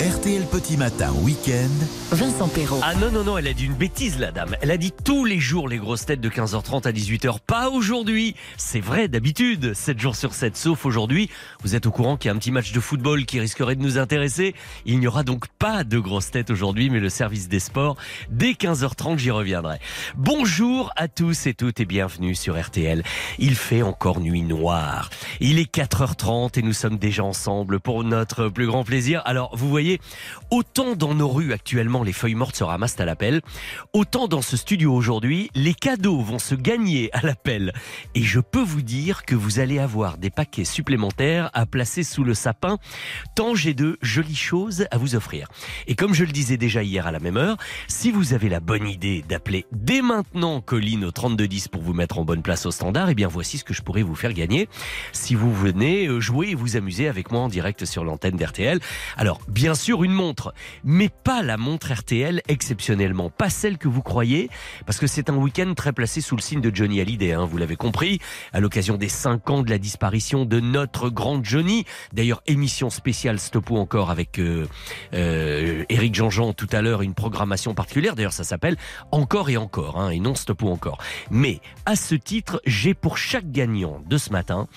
RTL Petit Matin Week-end. Vincent Perrault. Ah non, non, non, elle a dit une bêtise, la dame. Elle a dit tous les jours les grosses têtes de 15h30 à 18h. Pas aujourd'hui. C'est vrai, d'habitude, 7 jours sur 7, sauf aujourd'hui. Vous êtes au courant qu'il y a un petit match de football qui risquerait de nous intéresser. Il n'y aura donc pas de grosses têtes aujourd'hui, mais le service des sports, dès 15h30, j'y reviendrai. Bonjour à tous et toutes et bienvenue sur RTL. Il fait encore nuit noire. Il est 4h30 et nous sommes déjà ensemble pour notre plus grand plaisir. Alors, vous voyez, autant dans nos rues actuellement les feuilles mortes se ramassent à l'appel, autant dans ce studio aujourd'hui, les cadeaux vont se gagner à l'appel. Et je peux vous dire que vous allez avoir des paquets supplémentaires à placer sous le sapin, tant j'ai de jolies choses à vous offrir. Et comme je le disais déjà hier à la même heure, si vous avez la bonne idée d'appeler dès maintenant Colline au 3210 pour vous mettre en bonne place au standard, eh bien voici ce que je pourrais vous faire gagner si vous venez euh, jouer et vous amuser avec moi en direct sur l'antenne d'RTL. Alors, bien sûr, une montre, mais pas la montre RTL exceptionnellement, pas celle que vous croyez, parce que c'est un week-end très placé sous le signe de Johnny Hallyday, hein, vous l'avez compris, à l'occasion des 5 ans de la disparition de notre grand Johnny. D'ailleurs, émission spéciale Stop ou encore avec euh, euh, Eric Jean-Jean tout à l'heure, une programmation particulière. D'ailleurs, ça s'appelle Encore et encore, hein, et non Stop ou encore. Mais à ce titre, j'ai pour chaque gagnant de ce matin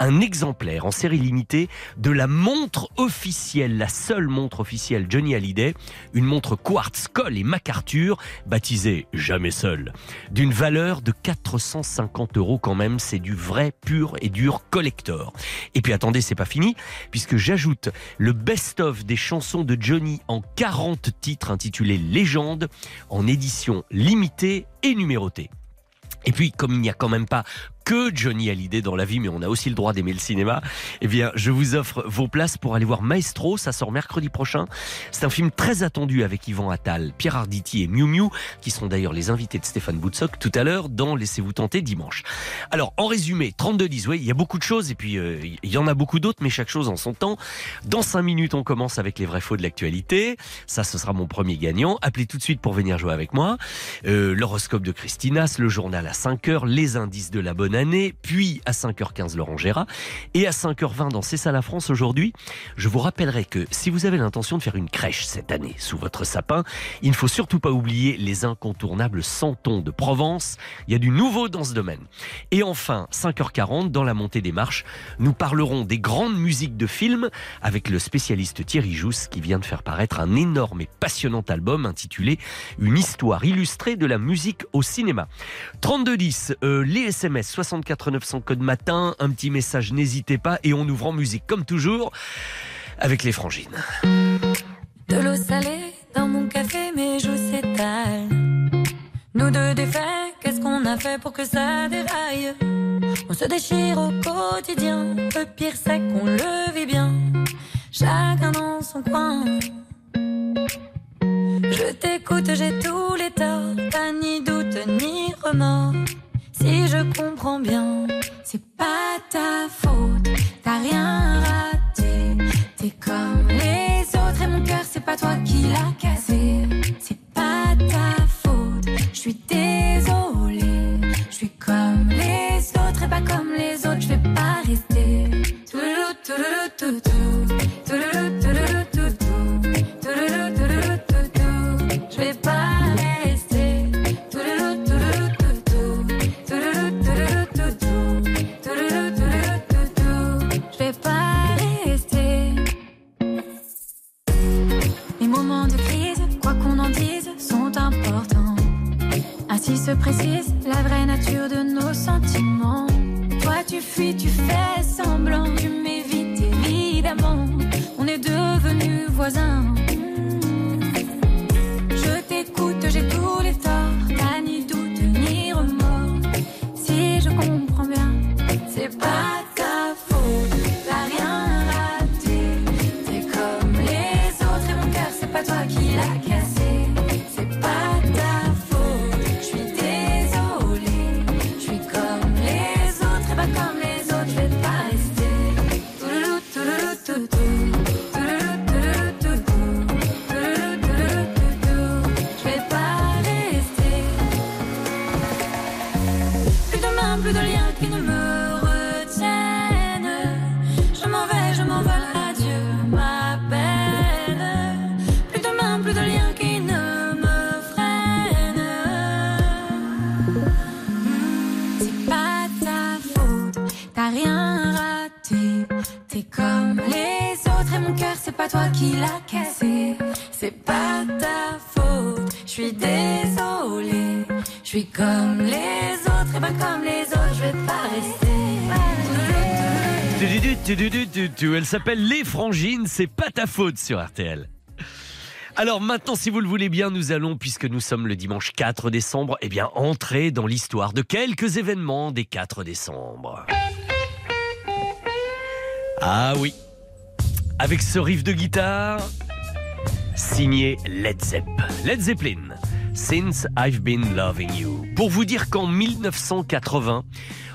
un exemplaire en série limitée de la montre officielle, la seule montre officielle Johnny Hallyday, une montre quartz, colle et MacArthur, baptisée Jamais seul, d'une valeur de 450 euros quand même, c'est du vrai, pur et dur collector. Et puis attendez, c'est pas fini, puisque j'ajoute le best-of des chansons de Johnny en 40 titres intitulés Légende, en édition limitée et numérotée. Et puis, comme il n'y a quand même pas que Johnny Hallyday dans la vie, mais on a aussi le droit d'aimer le cinéma, eh bien, je vous offre vos places pour aller voir Maestro. Ça sort mercredi prochain. C'est un film très attendu avec Yvan Attal, Pierre Arditi et Miu Miu, qui seront d'ailleurs les invités de Stéphane Boutsock tout à l'heure dans Laissez-vous tenter dimanche. Alors, en résumé, 32-10, oui, il y a beaucoup de choses et puis euh, il y en a beaucoup d'autres, mais chaque chose en son temps. Dans 5 minutes, on commence avec les vrais faux de l'actualité. Ça, ce sera mon premier gagnant. Appelez tout de suite pour venir jouer avec moi. Euh, L'horoscope de Christinas, le journal à 5 heures, les indices de la bonne année, puis à 5h15 Laurent Gérard, et à 5h20 dans C'est ça la France aujourd'hui. Je vous rappellerai que si vous avez l'intention de faire une crèche cette année sous votre sapin, il ne faut surtout pas oublier les incontournables santons de Provence. Il y a du nouveau dans ce domaine. Et enfin, 5h40 dans la montée des marches, nous parlerons des grandes musiques de films avec le spécialiste Thierry Jousse qui vient de faire paraître un énorme et passionnant album intitulé Une histoire illustrée de la musique au cinéma. 3210, euh, les SMS 64 900 code matin, un petit message, n'hésitez pas, et on ouvre en musique comme toujours avec les frangines. De l'eau salée dans mon café, mes joues s'étalent. Nous deux défaits, qu'est-ce qu'on a fait pour que ça déraille? On se déchire au quotidien, le pire c'est qu'on le vit bien. Chacun dans son coin. Je t'écoute, j'ai tous les torts, pas ni doute ni remords. Si je comprends bien, c'est pas ta faute, t'as rien raté. T'es comme les autres et mon cœur, c'est pas toi qui l'a cassé. C'est pas ta faute, je suis désolée. Je suis comme les autres et pas comme les autres, je vais pas rester. Se précise la vraie nature de nos sentiments. Toi tu fuis, tu fais semblant, tu m'évites évidemment. On est devenus voisins. Qui l'as cassé. C'est pas ta faute, je suis désolée. Je suis comme les autres et ben comme les autres, je vais pas rester. Elle s'appelle Les Frangines, c'est pas ta faute sur RTL. Alors maintenant, si vous le voulez bien, nous allons, puisque nous sommes le dimanche 4 décembre, eh bien entrer dans l'histoire de quelques événements des 4 décembre. Ah oui, avec ce riff de guitare, signé Led Zepp. Led Zeppelin, Since I've Been Loving You. Pour vous dire qu'en 1980,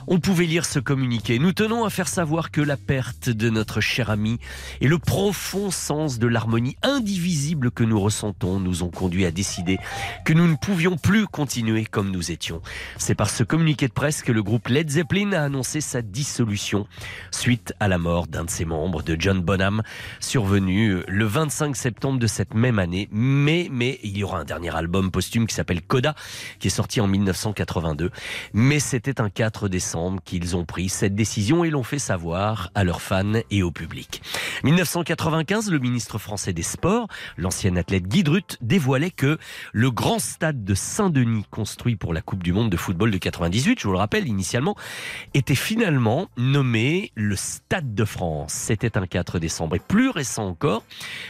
on pouvait lire ce communiqué. Nous tenons à faire savoir que la perte de notre cher ami et le profond sens de l'harmonie indivisible que nous ressentons nous ont conduit à décider que nous ne pouvions plus continuer comme nous étions. C'est par ce communiqué de presse que le groupe Led Zeppelin a annoncé sa dissolution suite à la mort d'un de ses membres, de John Bonham, survenu le 25 septembre de cette même année. Mais, mais, il y aura un dernier album posthume qui s'appelle Coda, qui est sorti en 1982. Mais c'était un 4 décembre qu'ils ont pris cette décision et l'ont fait savoir à leurs fans et au public. 1995, le ministre français des Sports, l'ancien athlète Guy Drut, dévoilait que le grand stade de Saint-Denis, construit pour la Coupe du Monde de football de 98, je vous le rappelle initialement, était finalement nommé le Stade de France. C'était un 4 décembre. Et plus récent encore,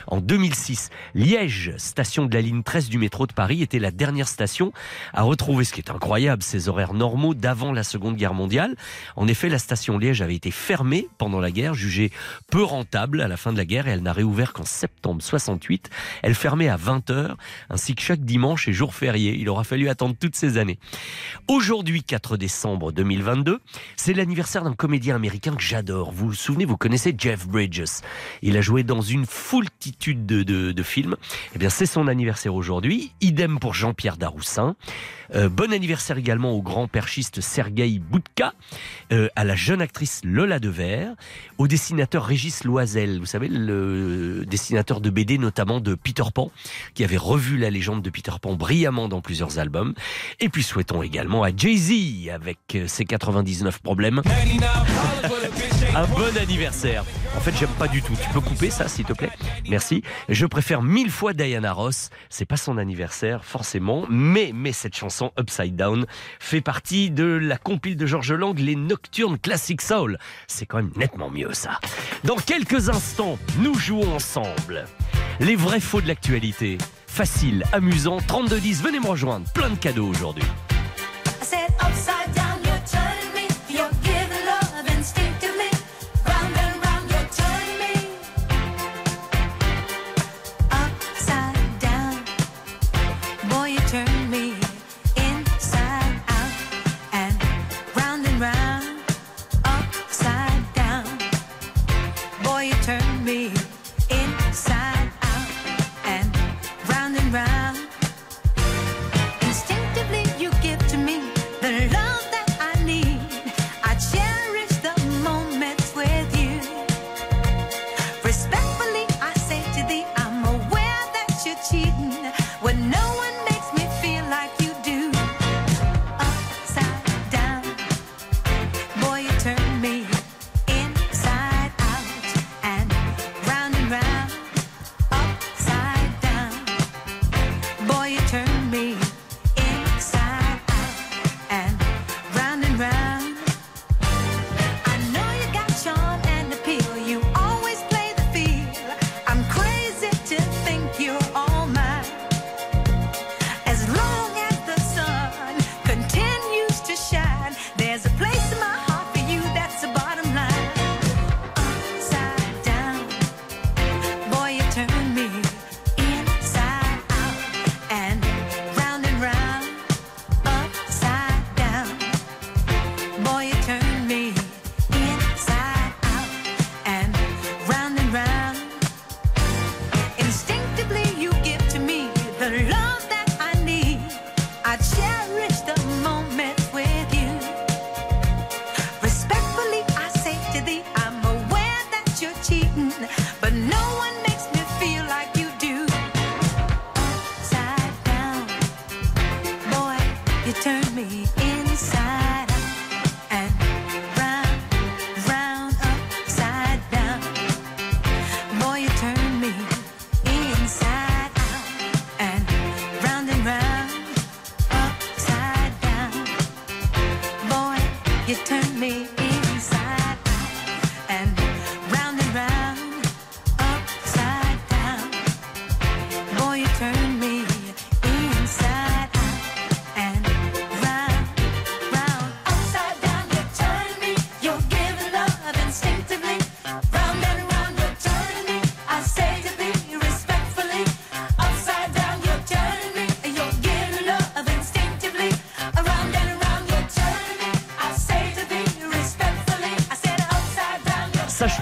en 2006, Liège, station de la ligne 13 du métro de Paris, était la dernière station à retrouver, ce qui incroyable, ses horaires normaux d'avant la Seconde Guerre mondiale. En effet, la station Liège avait été fermée pendant la guerre, jugée peu rentable à la fin de la guerre, et elle n'a réouvert qu'en septembre 68. Elle fermait à 20h, ainsi que chaque dimanche et jour férié. Il aura fallu attendre toutes ces années. Aujourd'hui, 4 décembre 2022, c'est l'anniversaire d'un comédien américain que j'adore. Vous vous souvenez, vous connaissez Jeff Bridges. Il a joué dans une foultitude de, de, de films. Eh bien, c'est son anniversaire aujourd'hui. Idem pour Jean-Pierre Daroussin. Euh, bon anniversaire également au grand perchiste Sergei Boudka, euh, à la jeune actrice Lola Devers, au dessinateur Régis Loisel, vous savez, le dessinateur de BD notamment de Peter Pan, qui avait revu la légende de Peter Pan brillamment dans plusieurs albums. Et puis souhaitons également à Jay-Z, avec ses 99 problèmes, un bon anniversaire. En fait, j'aime pas du tout. Tu peux couper ça, s'il te plaît? Merci. Je préfère mille fois Diana Ross. C'est pas son anniversaire, forcément, mais, mais cette chanson Upside Down fait partie de la compile de Georges Lang, les Nocturnes Classic Soul. C'est quand même nettement mieux, ça. Dans quelques instants, nous jouons ensemble. Les vrais faux de l'actualité. Facile, amusant, 32-10, venez me rejoindre. Plein de cadeaux aujourd'hui.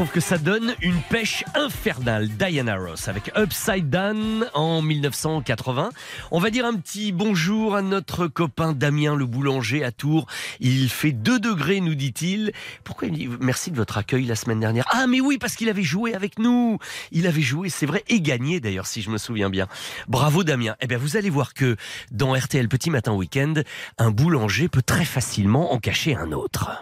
Trouve que ça donne une pêche infernale. Diana Ross avec Upside Down en 1980. On va dire un petit bonjour à notre copain Damien le boulanger à Tours. Il fait 2 degrés, nous dit-il. Pourquoi il dit merci de votre accueil la semaine dernière Ah, mais oui, parce qu'il avait joué avec nous. Il avait joué, c'est vrai, et gagné d'ailleurs, si je me souviens bien. Bravo Damien. Eh bien, vous allez voir que dans RTL Petit Matin Week-end, un boulanger peut très facilement en cacher un autre.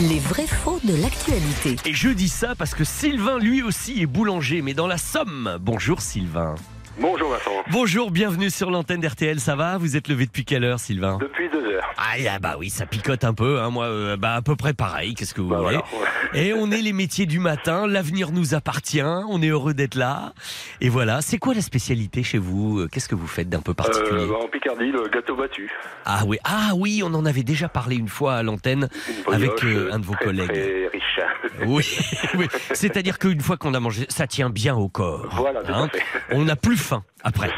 Les vrais faux de l'actualité. Et je dis ça parce que Sylvain, lui aussi, est boulanger, mais dans la Somme. Bonjour Sylvain. Bonjour Vincent. Bonjour, bienvenue sur l'antenne d'RTL, ça va? Vous êtes levé depuis quelle heure Sylvain? Depuis deux heures. ah, ah bah oui, ça picote un peu, hein. moi euh, bah à peu près pareil, qu'est-ce que vous Bah voulez? voilà. Et on est les métiers du matin, l'avenir nous appartient, on est heureux d'être là. Et voilà, c'est quoi la spécialité chez vous? Qu'est-ce que vous faites d'un peu particulier? Euh, bah, en Picardie, le gâteau battu. Ah oui, ah oui, on en avait déjà parlé une fois à l'antenne avec euh, un de vos très, collègues. Très riche. Oui, oui. c'est-à-dire qu'une fois qu'on a mangé, ça tient bien au corps. Voilà, hein. On n'a plus faim après.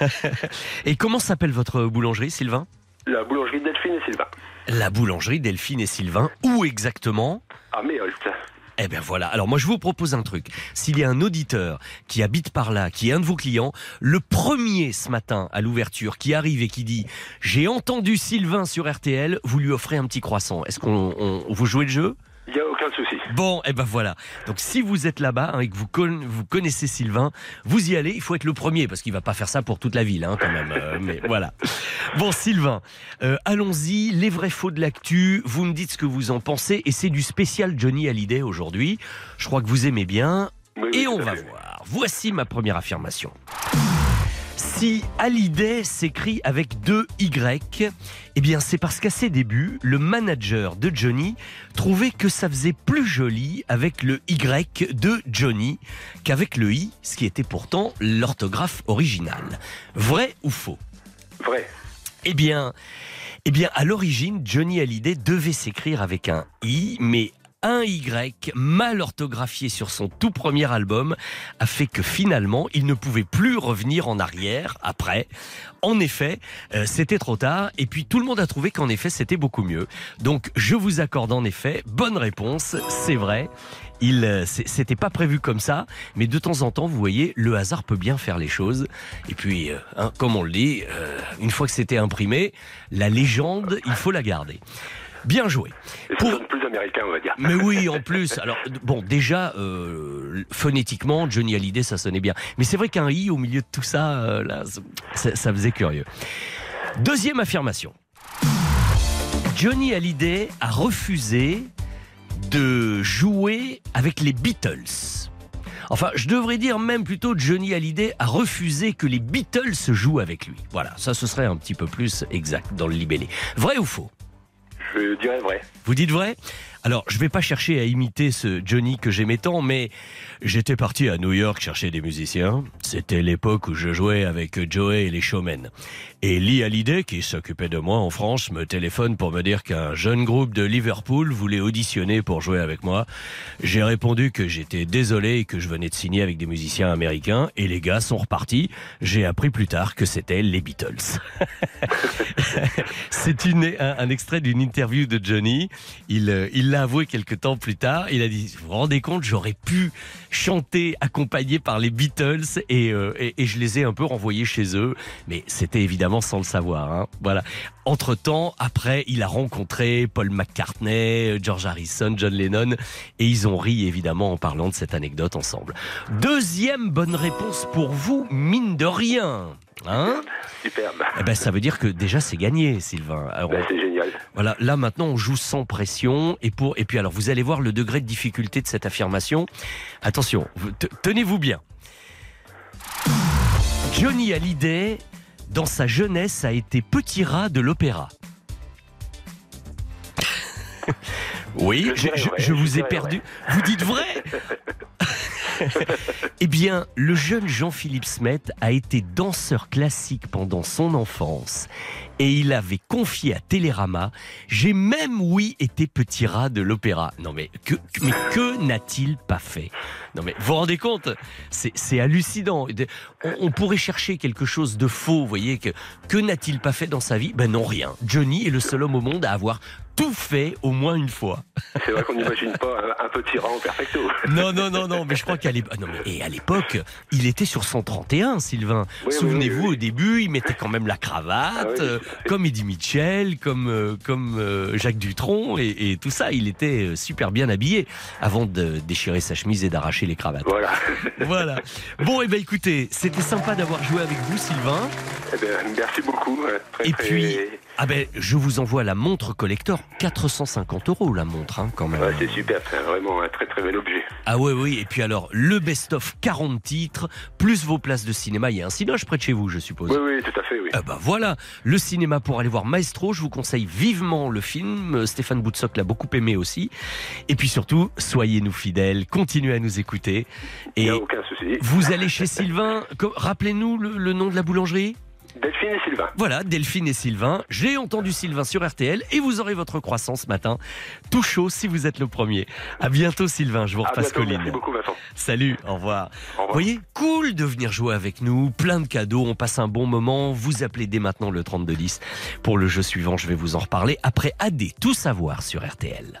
et comment s'appelle votre boulangerie, Sylvain? La boulangerie Delphine et Sylvain. La boulangerie Delphine et Sylvain. Où exactement? À Méholt. Eh bien voilà. Alors moi je vous propose un truc. S'il y a un auditeur qui habite par là, qui est un de vos clients, le premier ce matin à l'ouverture qui arrive et qui dit j'ai entendu Sylvain sur RTL, vous lui offrez un petit croissant. Est-ce qu'on on- vous jouez le jeu? Il n'y a aucun souci. Bon, et ben voilà. Donc si vous êtes là-bas hein, et que vous, con- vous connaissez Sylvain, vous y allez. Il faut être le premier parce qu'il va pas faire ça pour toute la ville, hein, quand même. euh, mais voilà. Bon, Sylvain, euh, allons-y. Les vrais faux de l'actu. Vous me dites ce que vous en pensez et c'est du spécial Johnny Hallyday aujourd'hui. Je crois que vous aimez bien Oui, oui, et on va voir. Voici ma première affirmation. Si Hallyday s'écrit avec deux Y, eh bien c'est parce qu'à ses débuts, le manager de Johnny trouvait que ça faisait plus joli avec le Y de Johnny qu'avec le I, ce qui était pourtant l'orthographe originale. Vrai ou faux? Vrai. eh bien, eh bien, à l'origine, Johnny Hallyday devait s'écrire avec un I, mais un Y mal orthographié sur son tout premier album a fait que finalement, il ne pouvait plus revenir en arrière après. En effet, euh, c'était trop tard et puis tout le monde a trouvé qu'en effet, c'était beaucoup mieux. Donc, je vous accorde en effet, bonne réponse, c'est vrai. Il, euh, c'était pas prévu comme ça, mais de temps en temps, vous voyez, le hasard peut bien faire les choses. Et puis, euh, hein, comme on le dit, une fois que c'était imprimé, la légende, il faut la garder. Bien joué. Et ça Pour- sonne plus américain, on va dire. Mais oui, en plus. Alors, bon, déjà, euh, phonétiquement, Johnny Hallyday, ça sonnait bien. Mais c'est vrai qu'un i au milieu de tout ça, euh, là, ça, ça faisait curieux. Deuxième affirmation. Johnny Hallyday a refusé de jouer avec les Beatles. Enfin, je devrais dire même plutôt Johnny Hallyday a refusé que les Beatles jouent avec lui. Voilà, ça ce serait un petit peu plus exact dans le libellé. Vrai ou faux? Je dirais vrai. vous dites vrai? Alors, je vais pas chercher à imiter ce Johnny que j'aimais tant, mais j'étais parti à New York chercher des musiciens. C'était l'époque où je jouais avec Joey et les Showmen. Et Lee Hallyday, qui s'occupait de moi en France, me téléphone pour me dire qu'un jeune groupe de Liverpool voulait auditionner pour jouer avec moi. J'ai répondu que j'étais désolé et que je venais de signer avec des musiciens américains, et les gars sont repartis. J'ai appris plus tard que c'était les Beatles. C'est un, un extrait d'une interview de Johnny. Il euh, il avoué quelques temps plus tard. Il a dit, vous vous rendez compte, j'aurais pu chanter accompagné par les Beatles et, euh, et, je les ai un peu renvoyés chez eux. Mais c'était évidemment sans le savoir. hein. Voilà. Entre temps, après, il a rencontré Paul McCartney, George Harrison, John Lennon et ils ont ri évidemment en parlant de cette anecdote ensemble. Deuxième bonne réponse pour vous, mine de rien. Hein Superbe. eh ben, ça veut dire que déjà c'est gagné, Sylvain. Ben, c'est génial. voilà, là maintenant on joue sans pression et pour et puis alors vous allez voir le degré de difficulté de cette affirmation. Attention, vous- te- tenez-vous bien. Johnny Hallyday, dans sa jeunesse, a été petit rat de l'opéra. Oui, Je vous ai perdu. Vous dites vrai Eh bien, le jeune Jean-Philippe Smet a été danseur classique pendant son enfance et il avait confié à Télérama J'ai même, oui, été petit rat de l'opéra. Non, mais que, mais que n'a-t-il pas fait? Non, mais vous vous rendez compte? C'est hallucinant. On, on pourrait chercher quelque chose de faux, vous voyez. Que, que n'a-t-il pas fait dans sa vie? Ben non, rien. Johnny est le seul homme au monde à avoir tout fait au moins une fois. C'est vrai qu'on n'imagine pas un, petit rat en perfecto. Non, non, non, non, mais je crois qu'à l'époque, et à l'époque, il était sur 131, Sylvain. Oui, Souvenez-vous, oui, oui. au début, il mettait quand même la cravate, Ah euh. comme Eddie Mitchell, comme, euh, comme euh, Jacques Dutronc, et, et tout ça. Il était euh, super bien habillé avant de déchirer sa chemise et d'arracher les cravates. Voilà. Voilà. Bon, et ben écoutez, c'était sympa d'avoir joué avec vous, Sylvain. Eh ben, merci beaucoup. Très, Et très- puis, ah ben, je vous envoie la montre collector, 450 euros la montre, hein, quand même. Ouais, c'est super, c'est vraiment un très très bel objet. Ah ouais, oui, et puis alors, le best-of 40 titres, plus vos places de cinéma. Il y a un cinoche près de chez vous, je suppose. Oui, oui, tout à fait, oui. Ah bah voilà, le cinéma pour aller voir Maestro, je vous conseille vivement le film, Euh, Stéphane Boutsock l'a beaucoup aimé aussi. Et puis surtout, soyez-nous fidèles, continuez à nous écouter. Il Et a aucun souci. vous allez chez Sylvain, rappelez-nous le, le nom de la boulangerie? Delphine et Sylvain. Voilà, Delphine et Sylvain. J'ai entendu Sylvain sur RTL et vous aurez votre croissant ce matin. Tout chaud si vous êtes le premier. À bientôt Sylvain, je vous repasse Colline. merci beaucoup Vincent. Salut, au revoir. Au Vous revoir. voyez, cool de venir jouer avec nous, plein de cadeaux, on passe un bon moment. Vous appelez dès maintenant le 3210 pour le jeu suivant, je vais vous en reparler après AD, tout savoir sur RTL.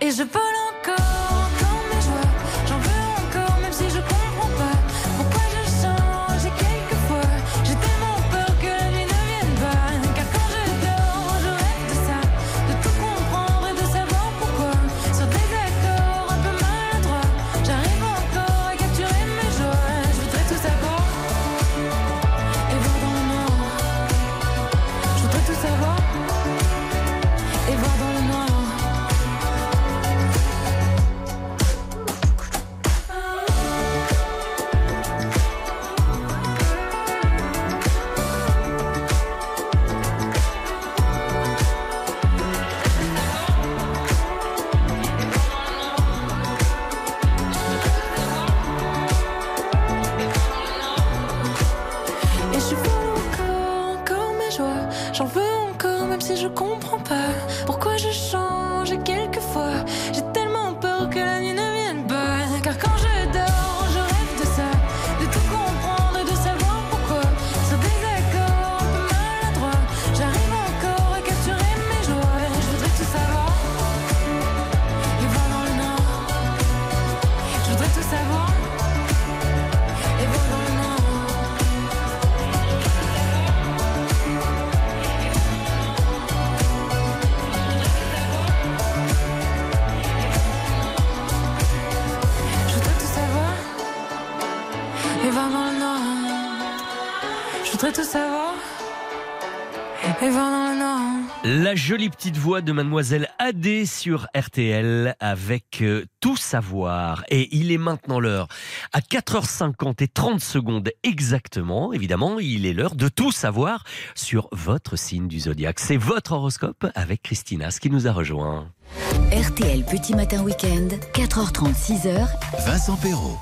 Et je vole jolie petite voix de mademoiselle Adé sur RTL avec euh, tout savoir. Et il est maintenant l'heure à 4h50 et 30 secondes exactement. Évidemment, il est l'heure de tout savoir sur votre signe du zodiaque. C'est votre horoscope avec Christina, ce qui nous a rejoint. RTL Petit Matin Week-end, 4h30, 6h. Vincent Perrault.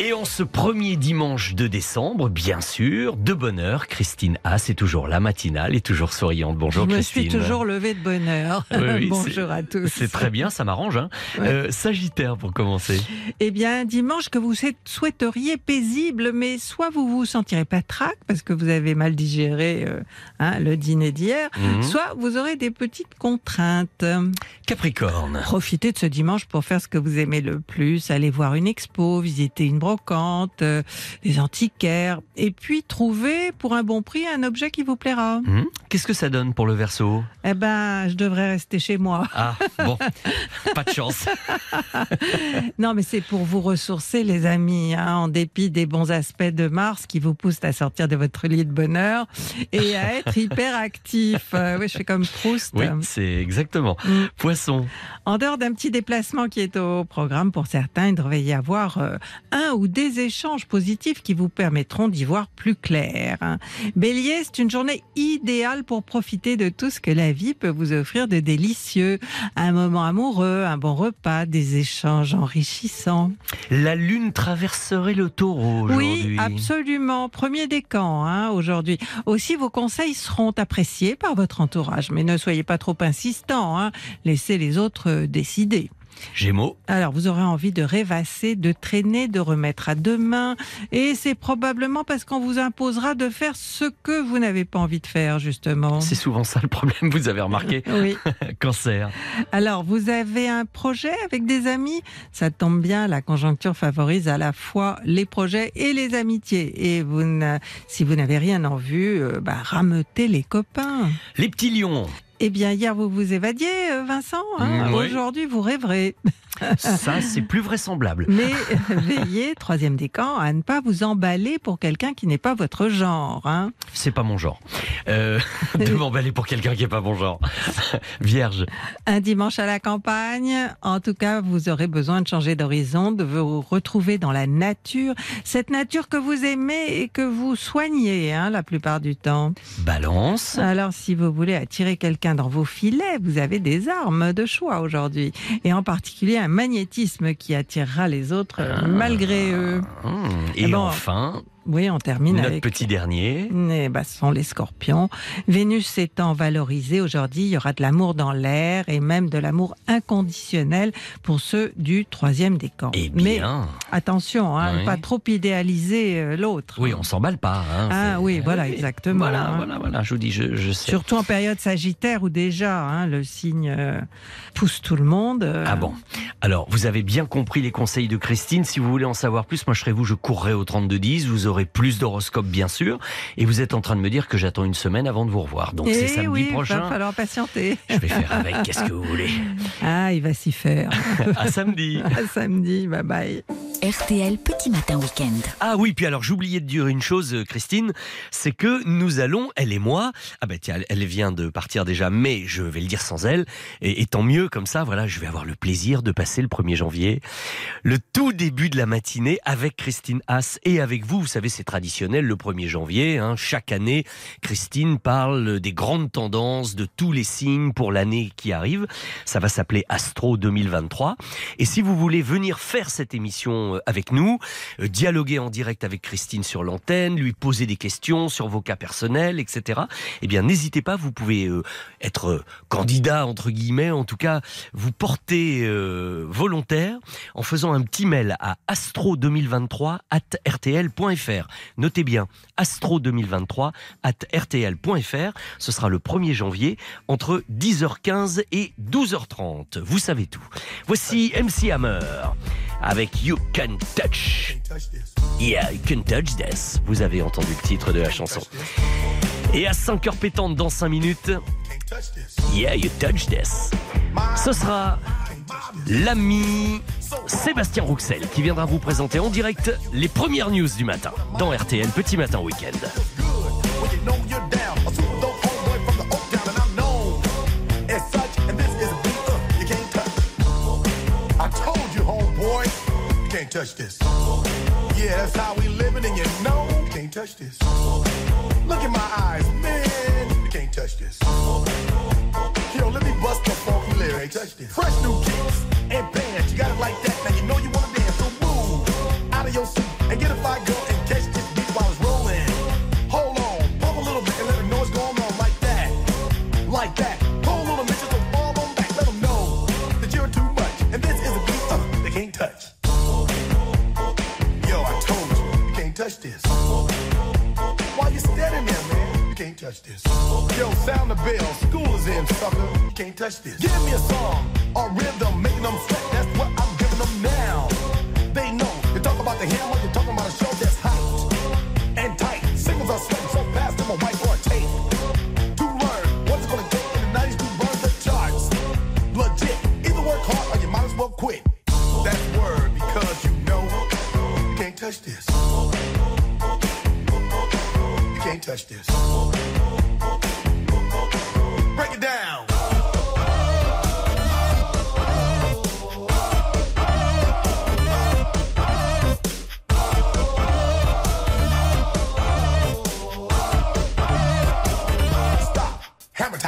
Et en ce premier dimanche de décembre, bien sûr, de bonne heure, Christine A, c'est toujours la matinale et toujours souriante. Bonjour Je me Christine. suis toujours levée de bonne heure. Oui, oui, Bonjour à tous. C'est très bien, ça m'arrange. Hein. Ouais. Euh, Sagittaire pour commencer. Eh bien, dimanche que vous souhait- souhaiteriez paisible, mais soit vous vous sentirez pas trac parce que vous avez mal digéré euh, hein, le dîner d'hier, Mhm. soit vous aurez des petites contraintes. Capricorne. Profitez de ce dimanche pour faire ce que vous aimez le plus, aller voir une expo, visiter une euh, des antiquaires, et puis trouver pour un bon prix un objet qui vous plaira. Hmm Qu'est-ce que ça donne pour le verso? Eh ben, je devrais rester chez moi. Ah, bon, pas de chance. Non, mais c'est pour vous ressourcer, les amis, hein, en dépit des bons aspects de Mars qui vous poussent à sortir de votre lit de bonheur et à être hyper actif. Euh, oui, je fais comme Proust. Oui, c'est exactement. Mm. Poisson. En dehors d'un petit déplacement qui est au programme pour certains, il devrait y avoir euh, un ou des échanges positifs qui vous permettront d'y voir plus clair. Bélier, c'est une journée idéale pour profiter de tout ce que la vie peut vous offrir de délicieux. Un moment amoureux, un bon repas, des échanges enrichissants. La lune traverserait le taureau aujourd'hui. Oui, absolument. Premier décan hein, aujourd'hui. Aussi, vos conseils seront appréciés par votre entourage, mais ne soyez pas trop insistant. Hein. Laissez les autres euh, décider. Gémeaux. Alors, vous aurez envie de rêvasser, de traîner, de remettre à demain. Et c'est probablement parce qu'on vous imposera de faire ce que vous n'avez pas envie de faire, justement. C'est souvent ça le problème, vous avez remarqué. Oui. Cancer. Alors, vous avez un projet avec des amis? Ça tombe bien, la conjoncture favorise à la fois les projets et les amitiés. Et vous si vous n'avez rien en vue, euh, bah, rameutez les copains. Les petits lions. Eh bien, hier, vous vous évadiez, euh, Vincent. hein Mm, oui. Aujourd'hui, vous rêverez. Ça, c'est plus vraisemblable. Mais euh, veillez, troisième décan, à ne pas vous emballer pour quelqu'un qui n'est pas votre genre. hein. C'est pas mon genre. Euh, de m'emballer pour quelqu'un qui est pas mon genre. Vierge. Un dimanche à la campagne, en tout cas, vous aurez besoin de changer d'horizon, de vous retrouver dans la nature, cette nature que vous aimez et que vous soignez hein, la plupart du temps. Balance. Alors, si vous voulez attirer quelqu'un dans vos filets, vous avez des armes de choix aujourd'hui, et en particulier un magnétisme qui attirera les autres euh, malgré eux. Hum, Et Ah bon, enfin, Oui, on termine notre avec petit dernier. Eh ben, ce sont les scorpions. Vénus étant valorisée aujourd'hui, il y aura de l'amour dans l'air et même de l'amour inconditionnel pour ceux du troisième décan. Eh Mais attention, hein, Oui. pas trop idéaliser euh, l'autre. Oui, on s'emballe pas. hein. Ah oui, voilà, oui. exactement, Voilà, hein. voilà, voilà. Je vous dis, je, je sais. Surtout en période sagittaire où déjà hein, le signe euh, pousse tout le monde. euh, Ah bon Alors, vous avez bien compris les conseils de Christine. Si vous voulez en savoir plus, moi je serai vous, je courrai au 3210. Vous aurez plus d'horoscopes, bien sûr. Et vous êtes en train de me dire que j'attends une semaine avant de vous revoir. Donc c'est eh samedi oui, prochain. va falloir patienter. Je vais faire avec. Qu'est-ce que vous voulez Ah, il va s'y faire. À samedi. à samedi, bye bye. RTL Petit Matin Week-end. Ah oui, puis alors j'oubliais de dire une chose, euh, Christine, c'est que nous allons, elle et moi, ah ben tiens, elle- elle vient de partir déjà, mais je vais le dire sans elle, et, et tant mieux comme ça, voilà, je vais avoir le plaisir de passer le 1er janvier, le tout début de la matinée avec Christine Haas et avec vous. Vous savez, c'est traditionnel le 1er janvier, hein, chaque année, Christine parle des grandes tendances, de tous les signes pour l'année qui arrive. Ça va s'appeler Astro 2023. Et si vous voulez venir faire cette émission euh, avec nous, euh, dialoguer en direct avec Christine sur l'antenne, lui poser des questions sur vos cas personnels, etc. Eh bien, n'hésitez pas, vous pouvez euh, être candidat, entre guillemets, en tout cas, vous porter euh, volontaire en faisant un petit mail à astro2023 at rtl.fr. Notez bien, astro2023 at rtl.fr. Ce sera le 1er janvier entre 10h15 et 12h30. Vous savez tout. Voici MC Hammer avec You Can Touch. Yeah, You Can Touch This. Vous avez entendu le titre de la chanson. Et à 5h pétantes dans 5 minutes, Yeah, You Touch This. Ce sera l'ami Sébastien Rouxel qui viendra vous présenter en direct les premières news du matin dans RTL Petit Matin Week-end. Bust the. Touch this. Fresh new kicks and bands. You got it like that. Now you know you wanna dance. So move out of your seat and get a fire girl and catch this beat while it's rolling. Hold on, pump a little bit and let the noise go on like that, like that. On a minute, so fall on back. Let them know that you're too much. And this is a beat uh, they can't touch. Yo, I told you, you can't touch this. Why you standing there, can't touch this. Yo, sound the bell. School is in, sucker. You can't touch this. Give me a song or rhythm, making them sweat. That's what I'm giving them now. They know. You talk about the hammer, you're talking about a show that's hot and tight. Singles are sweating so fast, I'm a whiteboard tape. To learn what's gonna take in the 90s to burn the charts. Legit. Either work hard or you might as well quit. That's word because you know you can't touch this. Can't touch this. Break it down. Stop. Hammer time.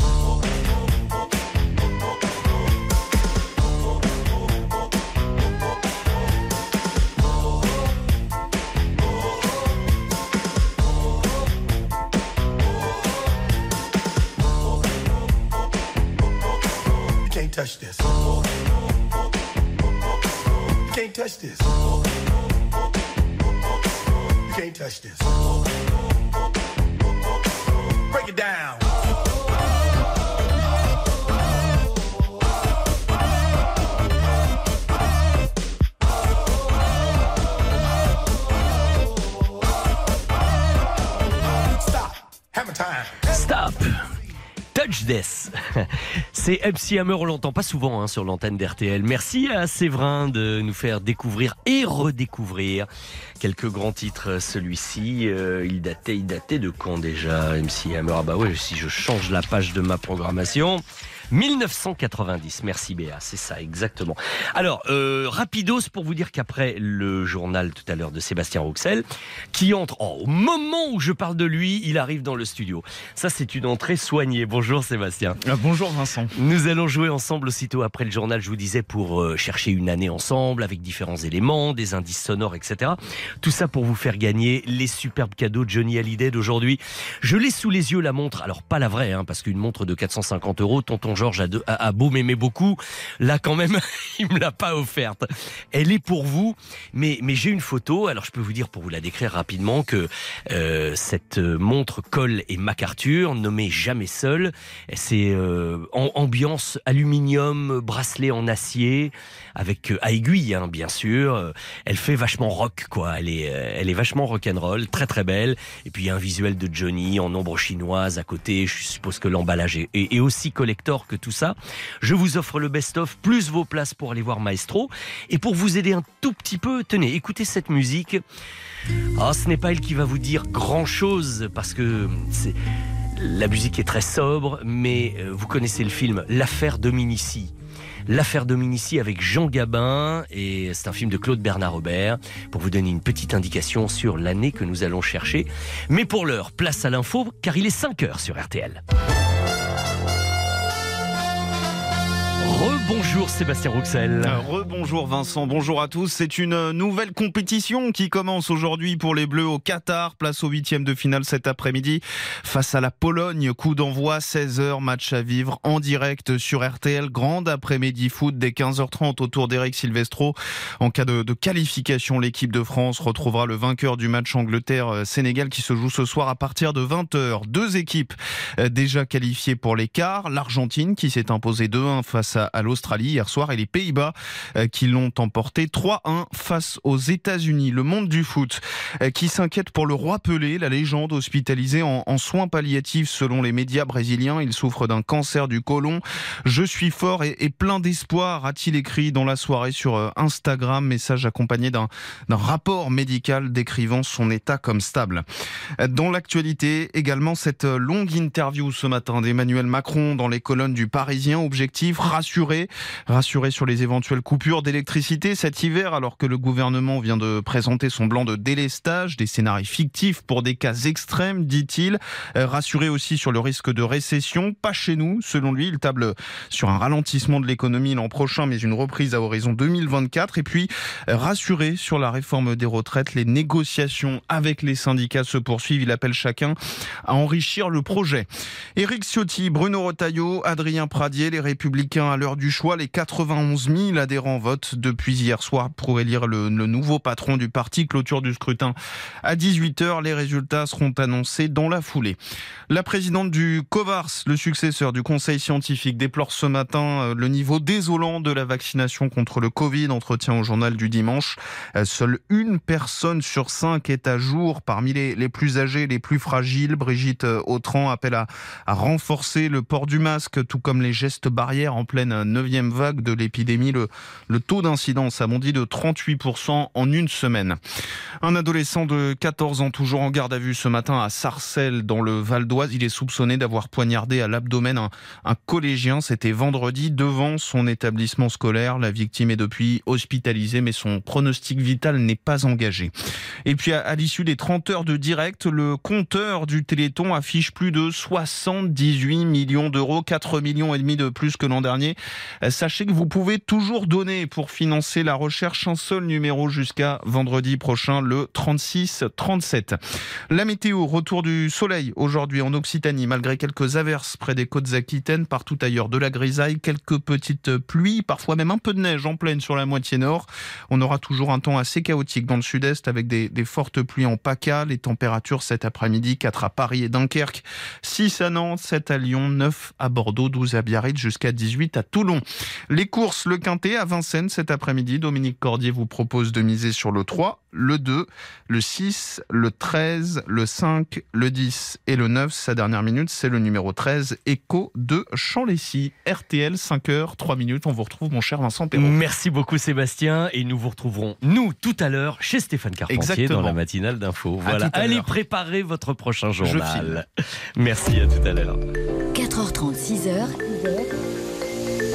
C'est MC Hammer, on l'entend pas souvent hein, sur l'antenne d'RTL. Merci à Séverin de nous faire découvrir et redécouvrir quelques grands titres. Celui-ci, euh, il datait, il datait de quand déjà MC Hammer? Ah bah ouais, si je change la page de ma programmation. 1990, merci Béa, c'est ça exactement. Alors, euh, rapidos pour vous dire qu'après le journal tout à l'heure de Sébastien Roxel, qui entre oh, au moment où je parle de lui, il arrive dans le studio. Ça, c'est une entrée soignée. Bonjour Sébastien. Ah, bonjour Vincent. Nous allons jouer ensemble aussitôt après le journal, je vous disais, pour euh, chercher une année ensemble avec différents éléments, des indices sonores, etc. Tout ça pour vous faire gagner les superbes cadeaux de Johnny Hallyday d'aujourd'hui. Je l'ai sous les yeux la montre, alors pas la vraie, hein, parce qu'une montre de 450 euros, tonton Georges a, beau m'aimer beaucoup, là quand même, il me l'a pas offerte. Elle est pour vous, mais, j'ai une photo, alors je peux vous dire pour vous la décrire rapidement que euh, cette montre Cole et MacArthur, nommée Jamais Seul, c'est euh, ambiance aluminium, bracelet en acier, avec euh, aiguille hein, bien sûr. Euh, Elle fait vachement rock quoi. Elle est, euh, elle est vachement rock'n'roll, très très belle. Et puis il y a un visuel de Johnny en ombre chinoise à côté. Je suppose que l'emballage est, aussi collector que tout ça. Je vous offre le best-of plus vos places pour aller voir Maestro. Et pour vous aider un tout petit peu, tenez, écoutez cette musique. Ah, ce n'est pas elle qui va vous dire grand chose parce que la musique est très sobre, mais vous connaissez le film L'affaire Dominici. L'affaire Dominici avec Jean Gabin et c'est un film de Claude Bernard Robert pour vous donner une petite indication sur l'année que nous allons chercher. Mais pour l'heure, place à l'info car il est 5 heures sur RTL. Rebonjour Sébastien Rouxel. Euh, Rebonjour Vincent, bonjour à tous. C'est une nouvelle compétition qui commence aujourd'hui pour les Bleus au Qatar. Place au huitième de finale cet après-midi face à la Pologne. Coup d'envoi 16h, match à vivre en direct sur RTL. Grande après-midi foot dès 15h30 autour d'Eric Silvestro. En cas de, qualification, l'équipe de France retrouvera le vainqueur du match Angleterre-Sénégal qui se joue ce soir à partir de 20h. Deux équipes euh, déjà qualifiées pour les quarts. L'Argentine qui s'est imposée 2-1 face à, à l'Australie hier soir et les Pays-Bas euh, qui l'ont emporté 3-1 face aux États-Unis. Le monde du foot euh, qui s'inquiète pour le roi Pelé, la légende hospitalisée en, soins palliatifs selon les médias brésiliens. Il souffre d'un cancer du côlon. Je suis fort et, plein d'espoir, a-t-il écrit dans la soirée sur euh, Instagram, message accompagné d'un rapport médical décrivant son état comme stable. Dans l'actualité, également cette longue interview ce matin d'Emmanuel Macron dans les colonnes du Parisien. Objectif, rassurer, rassurer sur les éventuelles coupures d'électricité cet hiver alors que le gouvernement vient de présenter son plan de délestage, des scénarios fictifs pour des cas extrêmes, dit-il. Euh, Rassurer aussi sur le risque de récession, pas chez nous. Selon lui, il table sur un ralentissement de l'économie l'an prochain, mais une reprise à horizon 2024. Et puis, euh, rassurer sur la réforme des retraites. Les négociations avec les syndicats se poursuivent. Il appelle chacun à enrichir le projet. Éric Ciotti, Bruno Retailleau, Adrien Pradier, les Républicains à l'heure du choix. Les 91 000 adhérents votent depuis hier soir pour élire le, nouveau patron du parti. Clôture du scrutin à 18h. Les résultats seront annoncés dans la foulée. La présidente du COVARS, le successeur du conseil scientifique, déplore ce matin euh, le niveau désolant de la vaccination contre le Covid. Entretien au journal du dimanche. Euh, Seule une personne sur cinq est à jour parmi les, les plus âgés, les plus fragiles. Brigitte euh, Autran appelle à, à renforcer le port du masque, tout comme les gestes barrières en pleine neuvième vague de l'épidémie. Le, le taux d'incidence a bondi de 38% en une semaine. Un adolescent de 14 ans, toujours en garde à vue ce matin à Sarcelles, dans le Val d'Oise. Il est soupçonné d'avoir poignardé à l'abdomen un, un collégien. C'était vendredi devant son établissement scolaire. La victime est depuis hospitalisée, mais son pronostic vital n'est pas engagé. Et puis, à, à l'issue des 30 heures de direct, le compteur du Téléthon affiche plus de 78 millions d'euros, 4 millions et demi de plus que l'an dernier. Euh, Sachez que vous pouvez toujours donner pour financer la recherche un seul numéro jusqu'à vendredi prochain, le 36 37. La météo, retour du soleil aujourd'hui en Occitanie, malgré quelques averses près des côtes aquitaines, partout ailleurs de la grisaille, quelques petites pluies, parfois même un peu de neige en pleine sur la moitié nord. On aura toujours un temps assez chaotique dans le sud-est avec des, des fortes pluies en PACA. Les températures cet après-midi, 4 à Paris et Dunkerque, 6 à Nantes, 7 à Lyon, 9 à Bordeaux, 12 à Biarritz, jusqu'à 18 à Toulon. Les courses, le quintet à Vincennes cet après-midi. Dominique Cordier vous propose de miser sur le 3, le 2, le 6, le 13, le 5, le 10 et le 9. Sa dernière minute, c'est le numéro 13, Echo de Champlessis. RTL, 5 heures, 3 minutes. On vous retrouve, mon cher Vincent Perrault. Merci beaucoup Sébastien et nous vous retrouverons nous tout à l'heure chez Stéphane Carpentier Exactement. dans la matinale d'info. Voilà, allez préparer votre prochain Je journal. Merci à tout à l'heure. 4h30, 6h,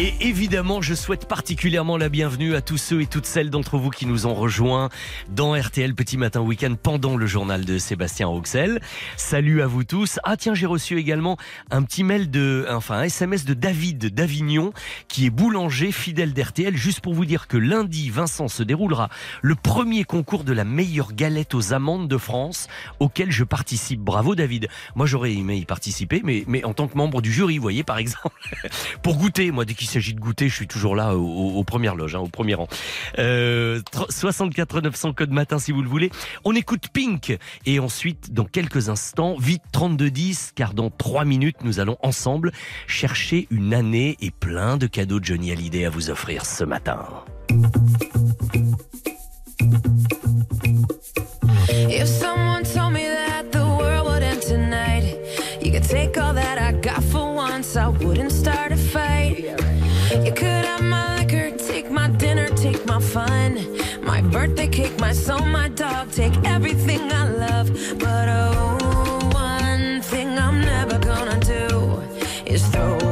Et évidemment, je souhaite particulièrement la bienvenue à tous ceux et toutes celles d'entre vous qui nous ont rejoints dans RTL Petit Matin Week-end pendant le journal de Sébastien Roxel. Salut à vous tous. Ah tiens, j'ai reçu également un petit mail de, enfin un SMS de David d'Avignon qui est boulanger fidèle d'RTL. Juste pour vous dire que lundi, Vincent se déroulera le premier concours de la meilleure galette aux amandes de France auquel je participe. Bravo David. Moi j'aurais aimé y participer, mais, mais en tant que membre du jury, vous voyez par exemple pour goûter. Moi, dès qu'il s'agit de goûter, je suis toujours là au- au- aux premières loges, hein, au premier rang. Euh, tr- 64 900 code matin si vous le voulez. On écoute Pink et ensuite, dans quelques instants, vite 32 10, car dans 3 minutes, nous allons ensemble chercher une année et plein de cadeaux de Johnny Hallyday à vous offrir ce matin. If someone told me that the world would end tonight, you could take all that I got You could have my liquor, take my dinner, take my fun, my birthday cake, my soul, my dog, take everything I love. But oh, one thing I'm never gonna do is throw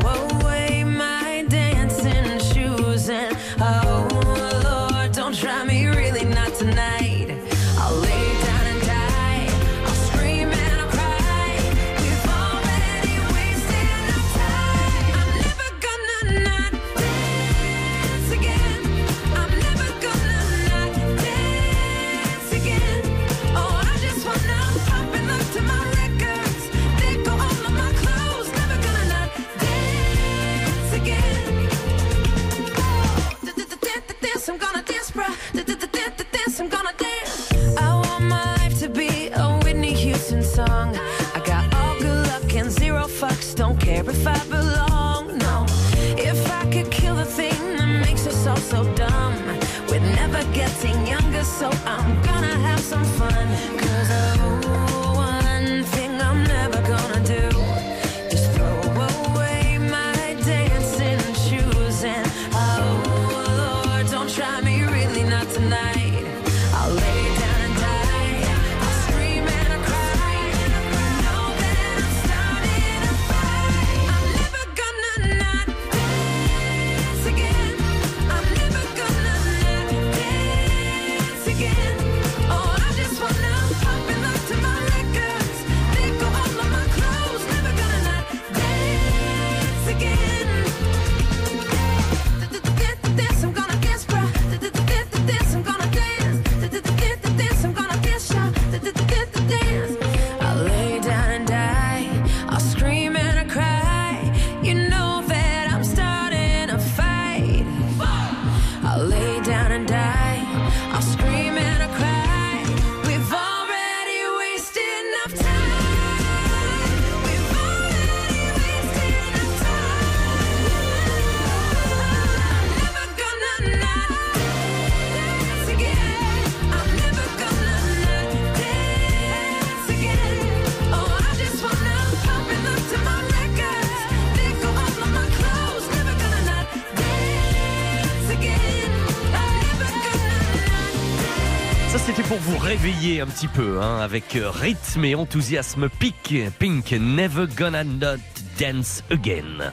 un petit peu, hein, avec euh, rythme et enthousiasme pic, Pink, Never Gonna Not Dance Again.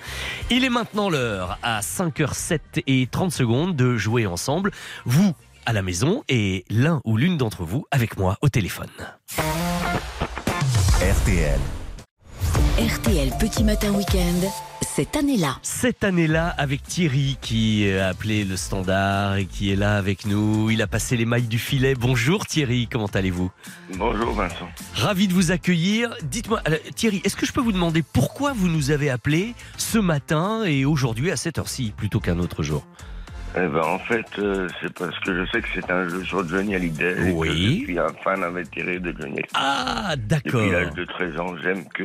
Il est maintenant l'heure, à 5h07 et 30 secondes, de jouer ensemble. Vous, à la maison, et l'un ou l'une d'entre vous avec moi au téléphone. RTL. RTL Petit Matin Week-end, cette année-là. Cette année-là, avec Thierry qui a appelé le standard et qui est là avec nous. Il a passé les mailles du filet. Bonjour Thierry, comment allez-vous? Bonjour Vincent. Ravi de vous accueillir. Dites-moi, alors, Thierry, est-ce que je peux vous demander pourquoi vous nous avez appelé ce matin et aujourd'hui à cette heure-ci plutôt qu'un autre jour? Eh ben, en fait, euh, c'est parce que je sais que c'est un jeu sur Johnny Hallyday. et Oui. que je suis un fan invétéré de Johnny Hallyday. Ah, d'accord. Depuis l'âge de 13 ans, j'aime que...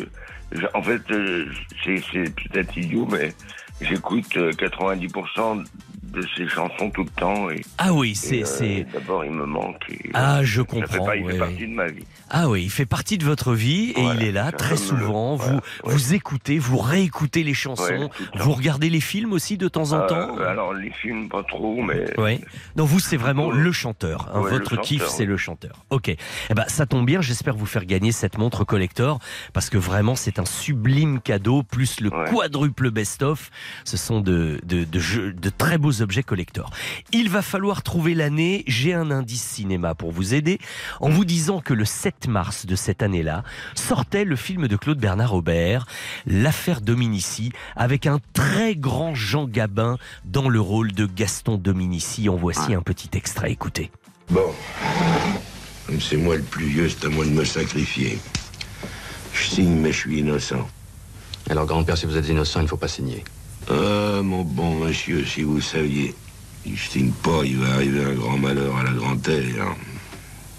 En fait, euh, c'est c'est peut-être idiot, mais j'écoute euh, 90% de ses chansons tout le temps. Et, Ah oui, c'est... euh, c'est- D'abord, il me manque. et, Ah, euh, je fait comprends. pas- il fait partie de ma vie. Ah oui, il fait partie de votre vie et Voilà, il est là très souvent. voilà, vous, ouais. vous écoutez, vous réécoutez les chansons, le vous regardez les films aussi de temps en Euh, temps alors, les films, pas trop, mais... Oui. Non, vous, c'est vraiment le chanteur. hein. Ouais, le Votre kiff, c'est le chanteur. Ok. Eh ben, ça tombe bien. J'espère vous faire gagner cette montre collector parce que vraiment, c'est un sublime cadeau plus le quadruple best-of. Ce sont de, de, de, jeux- de très beaux objets collector. Il va falloir trouver l'année. J'ai un indice cinéma pour vous aider en vous disant que le 7 mars de cette année-là sortait le film de Claude Bernard Aubert, L'affaire Dominici, avec un très grand Jean Gabin dans le rôle de Gaston Dominici. En voici un petit extrait, écoutez. Bon, comme c'est moi le plus vieux, c'est à moi de me sacrifier. Je signe, mais je suis innocent. Alors, grand-père, si vous êtes innocent, il ne faut pas signer. Ah, mon bon monsieur, si vous saviez. Je signe pas, il va arriver un grand malheur à la grand-terre.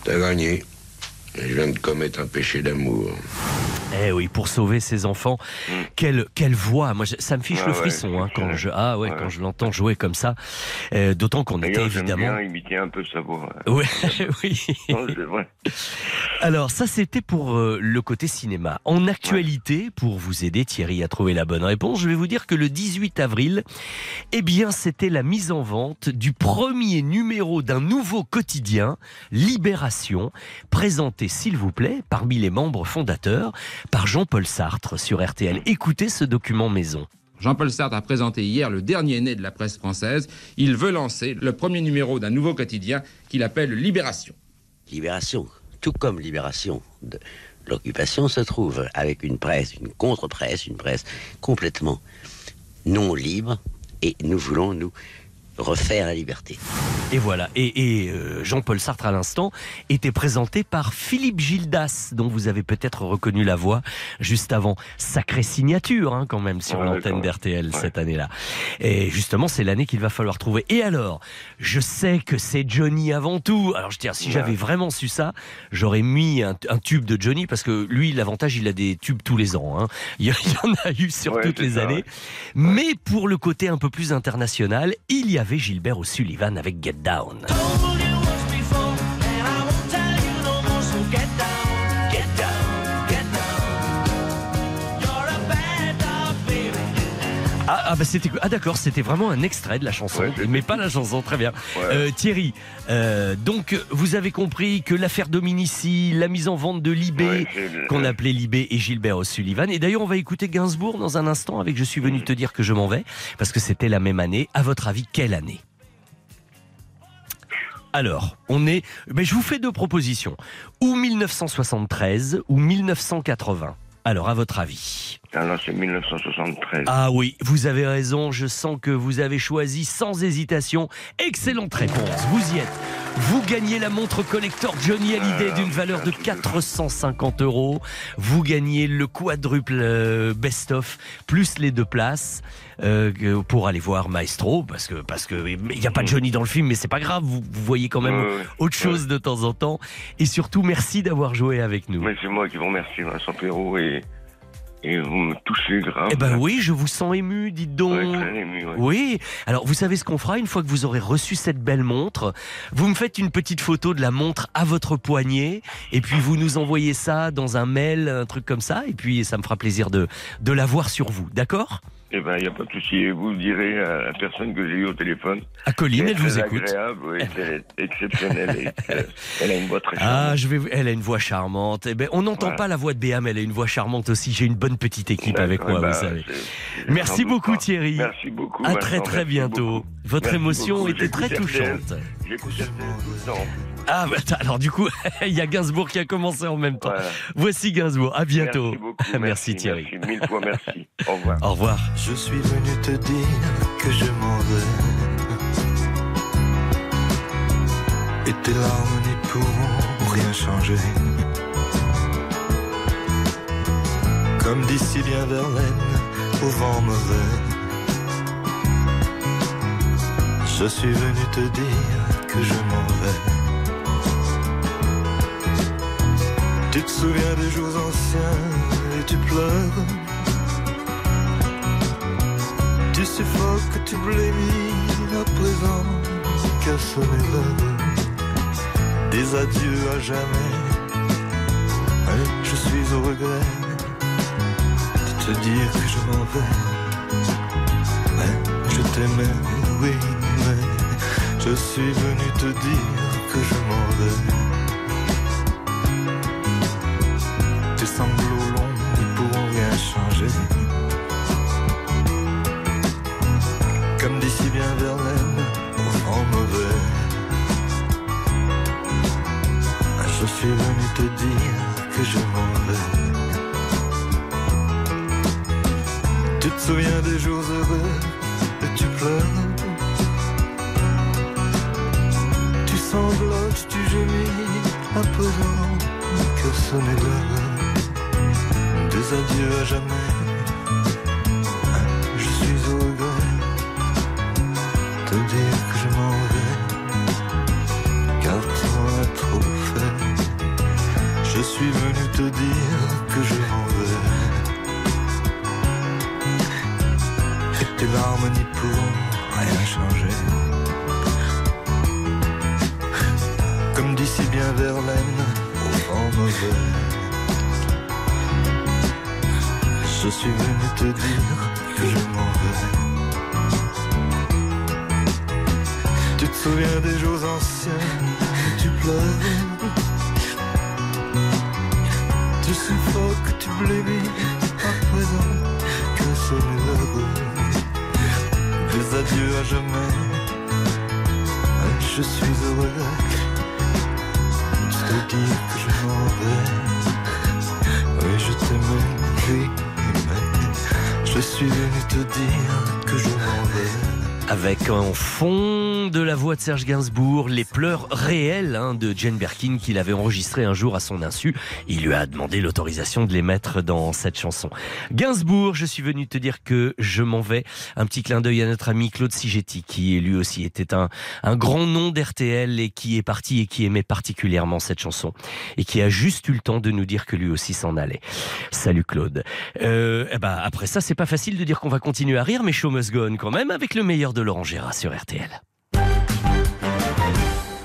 T'as gagné. Je viens de commettre un péché d'amour. Eh oui, pour sauver ses enfants. Quelle, quelle voix Moi, ça me fiche Ah le ouais, frisson hein, quand je ah ouais, ouais. quand je l'entends jouer comme ça. Euh, D'autant qu'on était évidemment. bien imiter un peu sa voix. Ouais, oui. Non, c'est vrai. Alors ça c'était pour euh, le côté cinéma. En actualité, pour vous aider Thierry à trouver la bonne réponse, je vais vous dire que le 18 avril, eh bien c'était la mise en vente du premier numéro d'un nouveau quotidien, Libération, présenté s'il vous plaît parmi les membres fondateurs par Jean-Paul Sartre sur RTL. Écoutez ce document maison. Jean-Paul Sartre a présenté hier le dernier né de la presse française. Il veut lancer le premier numéro d'un nouveau quotidien qu'il appelle Libération. Libération, tout comme Libération de l'occupation, se trouve avec une presse, une contre-presse, une presse complètement non libre, et nous voulons nous refaire la liberté. Et voilà. Et, et, euh, Jean-Paul Sartre à l'instant était présenté par Philippe Gildas, dont vous avez peut-être reconnu la voix juste avant. Sacrée signature hein, quand même sur Ouais, l'antenne d'RTL Ouais. cette année-là. Et justement, c'est l'année qu'il va falloir trouver. Et alors, je sais que c'est Johnny avant tout. Alors je veux dire, si Ouais. j'avais vraiment su ça, j'aurais mis un, un tube de Johnny parce que lui, l'avantage, il a des tubes tous les ans. hein. Il y en a eu sur Ouais, toutes les ça, années. ouais. Mais pour le côté un peu plus international, il y avait Gilbert O'Sullivan avec Get Down. Ah, ah, bah c'était ah d'accord c'était vraiment un extrait de la chanson mais pas la chanson très bien. Euh, Thierry euh, donc vous avez compris que l'affaire Dominici la mise en vente de Libé Ouais, qu'on appelait Libé et Gilbert O'Sullivan. Et d'ailleurs on va écouter Gainsbourg dans un instant avec Je suis venu te dire que je m'en vais parce que c'était la même année. À votre avis quelle année? Alors, on est. Ben, je vous fais deux propositions. Ou 1973 ou 1980. Alors, à votre avis? Alors c'est 1973. Ah oui, vous avez raison. Je sens que vous avez choisi sans hésitation. Excellente réponse. Vous y êtes. Vous gagnez la montre collector Johnny Hallyday d'une valeur de 450 euros. Vous gagnez le quadruple euh, best-of plus les deux places euh, pour aller voir Maestro parce que parce que il n'y a pas de Johnny dans le film, mais c'est pas grave. Vous, vous voyez quand même autre chose de temps en temps. Et surtout, merci d'avoir joué avec nous. Mais c'est moi qui vous remercie, Vincent Perrault, et, et vous me touchez grave. Eh ben oui, je vous sens ému, dites donc. Ouais, très ému, ouais. Oui, alors vous savez ce qu'on fera une fois que vous aurez reçu cette belle montre? Vous me faites une petite photo de la montre à votre poignet et puis vous nous envoyez ça dans un mail, un truc comme ça et puis ça me fera plaisir de, de la voir sur vous, d'accord? Eh ben, il n'y a pas de souci. Vous direz à la personne que j'ai eue au téléphone. À Colline, elle vous écoute. agréable, oui, c'est exceptionnel. et, euh, elle a une voix très Ah, charmante. je vais, elle a une voix charmante. Eh ben, on n'entend Voilà. pas la voix de Béa, mais elle a une voix charmante aussi. J'ai une bonne petite équipe avec moi, bah, vous savez. c'est- Merci beaucoup. Thierry. Merci beaucoup. À très très bientôt. beaucoup. Votre Merci émotion beaucoup. était très touchante. J'écoute RTL tout le temps. Ah, bah, alors du coup, il y a Gainsbourg qui a commencé en même temps. Voilà. Voici Gainsbourg. À bientôt. Merci beaucoup. Merci, Thierry. Merci, mille fois merci. Au revoir. Au revoir. Je suis venu te dire que je m'en vais. Et tes larmes n'y pourront rien changer. Comme dit si bien Verlaine, au vent mauvais. Je suis venu te dire que je m'en vais. Tu te souviens des jours anciens et tu pleures. Tu suffoques, tu blémis à présent qu'à sonner l'heure des adieux à jamais. Et je suis au regret de te dire que je m'en vais. Mais je t'aimais, oui, mais je suis venu te dire que je m'en vais. Tes sanglots longs ne pourront rien changer. Comme dit si bien Verlaine, vent mauvais. Je suis venu te dire que je m'en vais. Tu te souviens des jours heureux et tu pleures. Sanglotes, tu gémis présent que sonnait l'heure des adieux à jamais. Je suis au regret te dire que je m'en vais, car toi a trop fait. Je suis venu te dire que je Je suis venu te dire que je m'en vais. Tu te souviens des jours anciens et tu pleures? Tu suffoques, tu blémis à présent que sonne l'heure des adieux à jamais. Je suis heureux de te dire que je m'en vais. Je suis venu te dire que je m'en vais. Avec en fond de la voix de Serge Gainsbourg les pleurs réels hein, de Jane Birkin qu'il avait enregistré un jour à son insu. Il lui a demandé l'autorisation de les mettre dans cette chanson. Gainsbourg, je suis venu te dire que je m'en vais. Un petit clin d'œil à notre ami Claude Sigetti qui lui aussi était un, un grand nom d'RTL et qui est parti et qui aimait particulièrement cette chanson et qui a juste eu le temps de nous dire que lui aussi s'en allait. Salut Claude. Euh, eh ben, après ça, c'est pas facile de dire qu'on va continuer à rire, mais show must go on quand même avec le meilleur de Laurent Gérard sur RTL.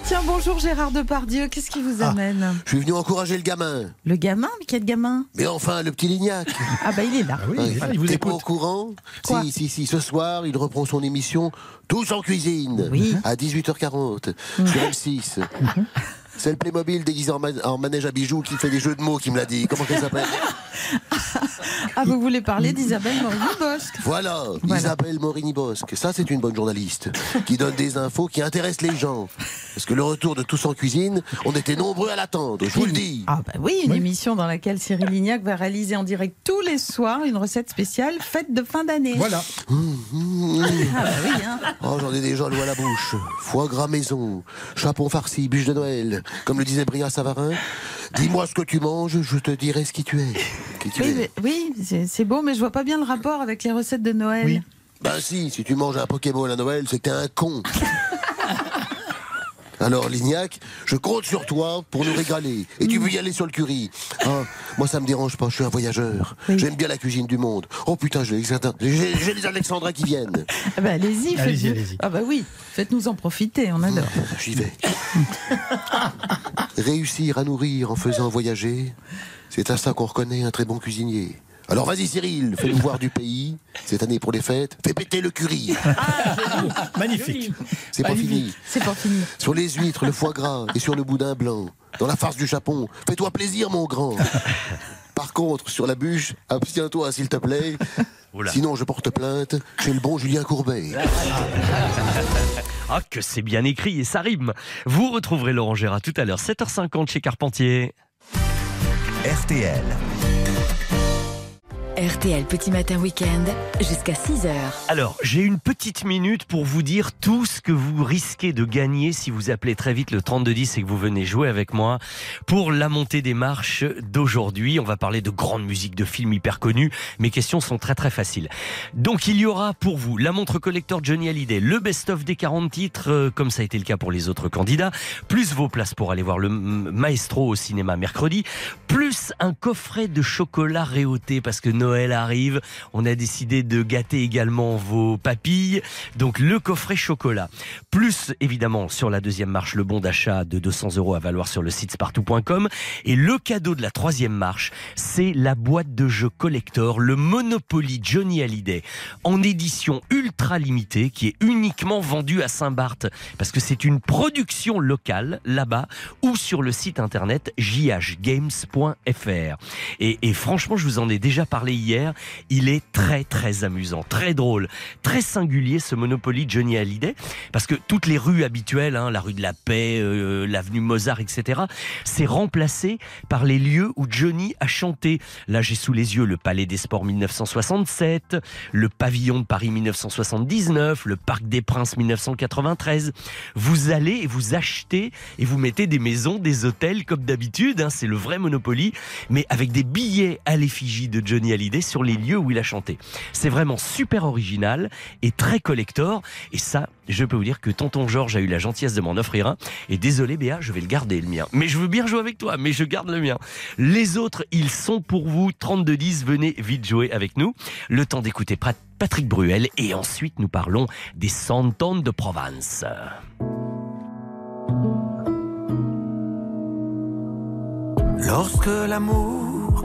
Tiens, bonjour Gérard Depardieu, qu'est-ce qui vous amène Je suis venu encourager le gamin. Le gamin Mais quel gamin Mais enfin, le petit Lignac. Ah bah il est là. Ouais. T'es pas au courant Si, si, si. Ce soir, il reprend son émission Tous en cuisine. À 18h40 sur M6. C'est le Playmobil déguisé en, man- en manège à bijoux qui fait des jeux de mots qui me l'a dit. Comment qu'elle s'appelle? Ah, vous voulez parler d'Isabelle Morini-Bosque Voilà, Isabelle Morini-Bosque. Ça, c'est une bonne journaliste qui donne des infos qui intéressent les gens. Parce que le retour de Tous en cuisine, on était nombreux à l'attendre, je vous le dis. Ah bah oui, une émission dans laquelle Cyril Lignac va réaliser en direct tous les soirs une recette spéciale fête de fin d'année. Voilà. Ah bah oui, hein. Oh, j'en ai déjà l'eau à la bouche. Foie gras maison, chapon farci, bûche de Noël. Comme le disait Bria Savarin, dis-moi ce que tu manges, je te dirai ce qui tu es. Qui tu Oui, c'est beau, mais je vois pas bien le rapport avec les recettes de Noël. Ben si, si tu manges un Pokéball à Noël, c'est que t'es un con. Alors, Lignac, je compte sur toi pour nous régaler. Et tu veux y aller sur le curry. Ah, moi, ça me dérange pas, je suis un voyageur. J'aime bien la cuisine du monde. Oh putain, j'ai les, j'ai- j'ai les Alexandrins qui viennent. Ah bah allez-y, Allez-y. Ah bah oui, faites-nous en profiter, on adore. J'y vais. Réussir à nourrir en faisant voyager, c'est à ça qu'on reconnaît un très bon cuisinier. Alors vas-y Cyril, fais-nous voir du pays. Cette année pour les fêtes, fais péter le curry. Magnifique. C'est pas fini. C'est pas fini. Sur les huîtres, le foie gras et sur le boudin blanc. Dans la farce du chapon, fais-toi plaisir mon grand. Par contre, sur la bûche, abstiens-toi s'il te plaît. Sinon, je porte plainte chez le bon Julien Courbet. Ah, que c'est bien écrit et ça rime. Vous retrouverez Laurent Gérard tout à l'heure, 7h50 chez Carpentier. RTL. RTL Petit Matin Week-end jusqu'à 6h. Alors, j'ai une petite minute pour vous dire tout ce que vous risquez de gagner si vous appelez très vite le 3210 et que vous venez jouer avec moi pour la montée des marches d'aujourd'hui. On va parler de grandes musiques de films hyper connus. Mes questions sont très très faciles. Donc, il y aura pour vous la montre collector Johnny Hallyday, le best-of des 40 titres, euh, comme ça a été le cas pour les autres candidats, plus vos places pour aller voir le Maestro au cinéma mercredi, plus un coffret de chocolat réauté parce que Noël arrive. On a décidé de gâter également vos papilles. Donc le coffret chocolat. Plus évidemment sur la deuxième marche le bon d'achat de 200 euros à valoir sur le site spartou.com. Et le cadeau de la troisième marche, c'est la boîte de jeux collector, le Monopoly Johnny Hallyday en édition ultra limitée qui est uniquement vendue à Saint-Barth parce que c'est une production locale là-bas ou sur le site internet jhgames.fr. Et, franchement, je vous en ai déjà parlé. Il est très très amusant, très drôle, très singulier ce Monopoly Johnny Hallyday parce que toutes les rues habituelles, hein, la rue de la Paix, euh, l'avenue Mozart, etc., c'est remplacé par les lieux où Johnny a chanté. Là, j'ai sous les yeux le Palais des Sports 1967, le Pavillon de Paris 1979, le Parc des Princes 1993. Vous allez et vous achetez et vous mettez des maisons, des hôtels comme d'habitude. hein, c'est le vrai Monopoly, mais avec des billets à l'effigie de Johnny Hallyday sur les lieux où il a chanté. C'est vraiment super original et très collector. Et ça, je peux vous dire que Tonton Georges a eu la gentillesse de m'en offrir un. Et désolé Béa, je vais le garder le mien. Mais je veux bien jouer avec toi, mais je garde le mien. Les autres, ils sont pour vous. 3210, venez vite jouer avec nous. Le temps d'écouter Pat- Patrick Bruel et ensuite nous parlons des Santons de Provence. Lorsque l'amour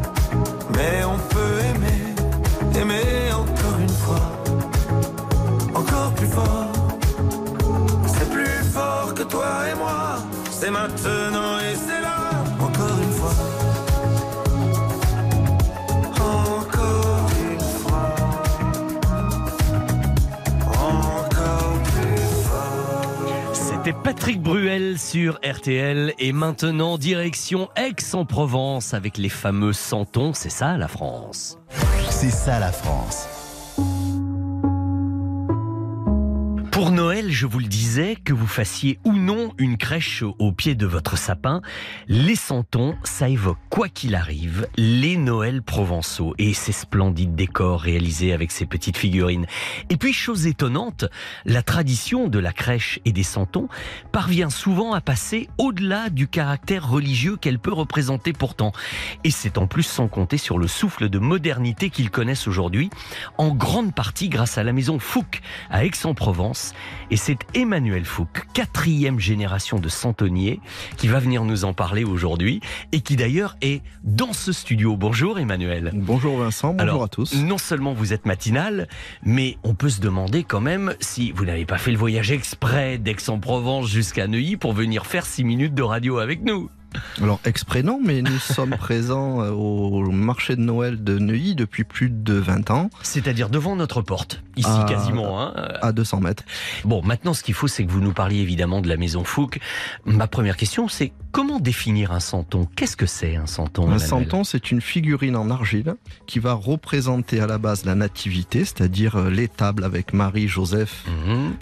mais on peut aimer, aimer encore une fois. Encore plus fort, c'est plus fort que toi et moi. C'est maintenant Patrick Bruel sur RTL et maintenant direction Aix-en-Provence avec les fameux santons, c'est ça la France. C'est ça la France. Pour Noël, je vous le disais, que vous fassiez ou non une crèche au pied de votre sapin, les santons, ça évoque quoi qu'il arrive les Noëls provençaux et ces splendides décors réalisés avec ces petites figurines. Et puis, chose étonnante, la tradition de la crèche et des santons parvient souvent à passer au-delà du caractère religieux qu'elle peut représenter pourtant. Et c'est en plus sans compter sur le souffle de modernité qu'ils connaissent aujourd'hui, en grande partie grâce à la maison Fouque à Aix-en-Provence. Et c'est Emmanuel Fouque, quatrième génération de santonniers, qui va venir nous en parler aujourd'hui et qui d'ailleurs est dans ce studio. Bonjour Emmanuel. Bonjour Vincent, bonjour Alors, à tous. Non seulement vous êtes matinal, mais on peut se demander quand même si vous n'avez pas fait le voyage exprès d'Aix-en-Provence jusqu'à Neuilly pour venir faire 6 minutes de radio avec nous. Alors exprès non, mais nous sommes présents euh, au marché de Noël de Neuilly depuis plus de 20 ans. C'est-à-dire devant notre porte, ici À- quasiment. Hein. À 200 mètres. Bon, maintenant ce qu'il faut, c'est que vous nous parliez évidemment de la maison Fouque. Ma première question, c'est comment définir un santon Qu'est-ce que c'est un santon Un santon, c'est une figurine en argile qui va représenter à la base la nativité, c'est-à-dire euh, l'étable avec Marie, Joseph,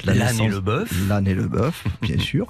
la L'âne et le bœuf. L'âne et le bœuf, bien sûr.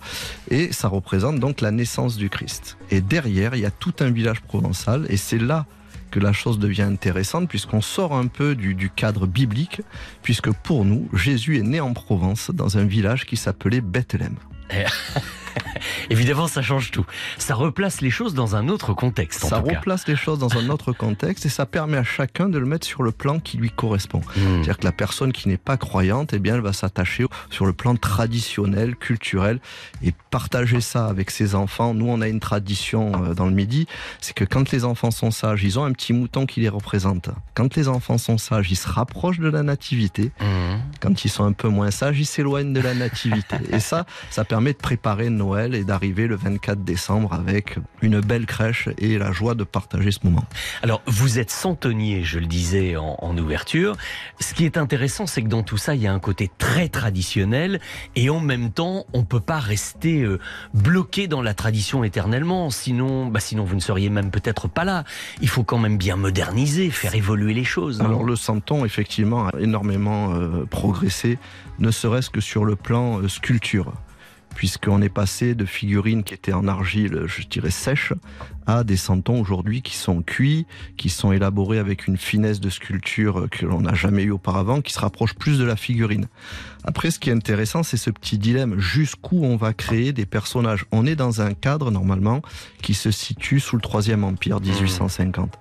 Et ça représente donc la naissance du Christ. Et derrière, il y a tout un village provençal, et c'est là que la chose devient intéressante puisqu'on sort un peu du, du cadre biblique, puisque pour nous, Jésus est né en Provence dans un village qui s'appelait Bethléem. Évidemment, ça change tout. Ça replace les choses dans un autre contexte. En Ça tout cas. replace les choses dans un autre contexte et ça permet à chacun de le mettre sur le plan qui lui correspond. Hmm. C'est-à-dire que la personne qui n'est pas croyante, eh bien, elle va s'attacher sur le plan traditionnel, culturel et partager ça avec ses enfants. Nous, on a une tradition euh, dans le Midi, c'est que quand les enfants sont sages, ils ont un petit mouton qui les représente. Quand les enfants sont sages, ils se rapprochent de la nativité. Hmm. Quand ils sont un peu moins sages, ils s'éloignent de la nativité. et ça, ça permet de préparer Noël et d'arriver le 24 décembre avec une belle crèche et la joie de partager ce moment. Alors, vous êtes centonnier, je le disais en, en ouverture. Ce qui est intéressant, c'est que dans tout ça, il y a un côté très traditionnel et en même temps, on peut pas rester euh, bloqué dans la tradition éternellement. Sinon, bah, sinon vous ne seriez même peut-être pas là. Il faut quand même bien moderniser, faire évoluer les choses. Alors le santon, effectivement, a énormément euh, progressé, ne serait-ce que sur le plan euh, sculpture. Puisqu'on est passé de figurines qui étaient en argile, je dirais sèche, à des santons aujourd'hui qui sont cuits, qui sont élaborés avec une finesse de sculpture que l'on n'a jamais eu auparavant, qui se rapproche plus de la figurine. Après, ce qui est intéressant, c'est ce petit dilemme jusqu'où on va créer des personnages? On est dans un cadre, normalement, qui se situe sous le Troisième Empire, 1850.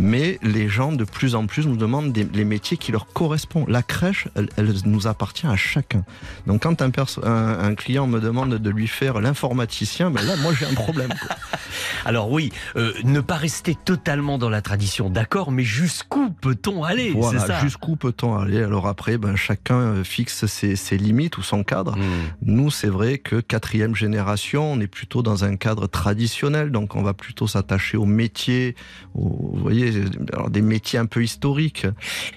Mais les gens, de plus en plus, nous demandent des, les métiers qui leur correspondent. La crèche, elle, elle nous appartient à chacun. Donc, quand un, perso- un, un client me demande de lui faire l'informaticien, ben là, moi, j'ai un problème. quoi. Alors oui, euh, ne pas rester totalement dans la tradition, d'accord, mais jusqu'où peut-on aller? Voilà, jusqu'où peut-on aller? Alors après, ben, chacun euh, fixe ses, ses limites ou son cadre. Hmm. Nous, c'est vrai que quatrième génération, on est plutôt dans un cadre traditionnel, donc on va plutôt s'attacher aux métiers, aux, vous voyez, alors des métiers un peu historiques.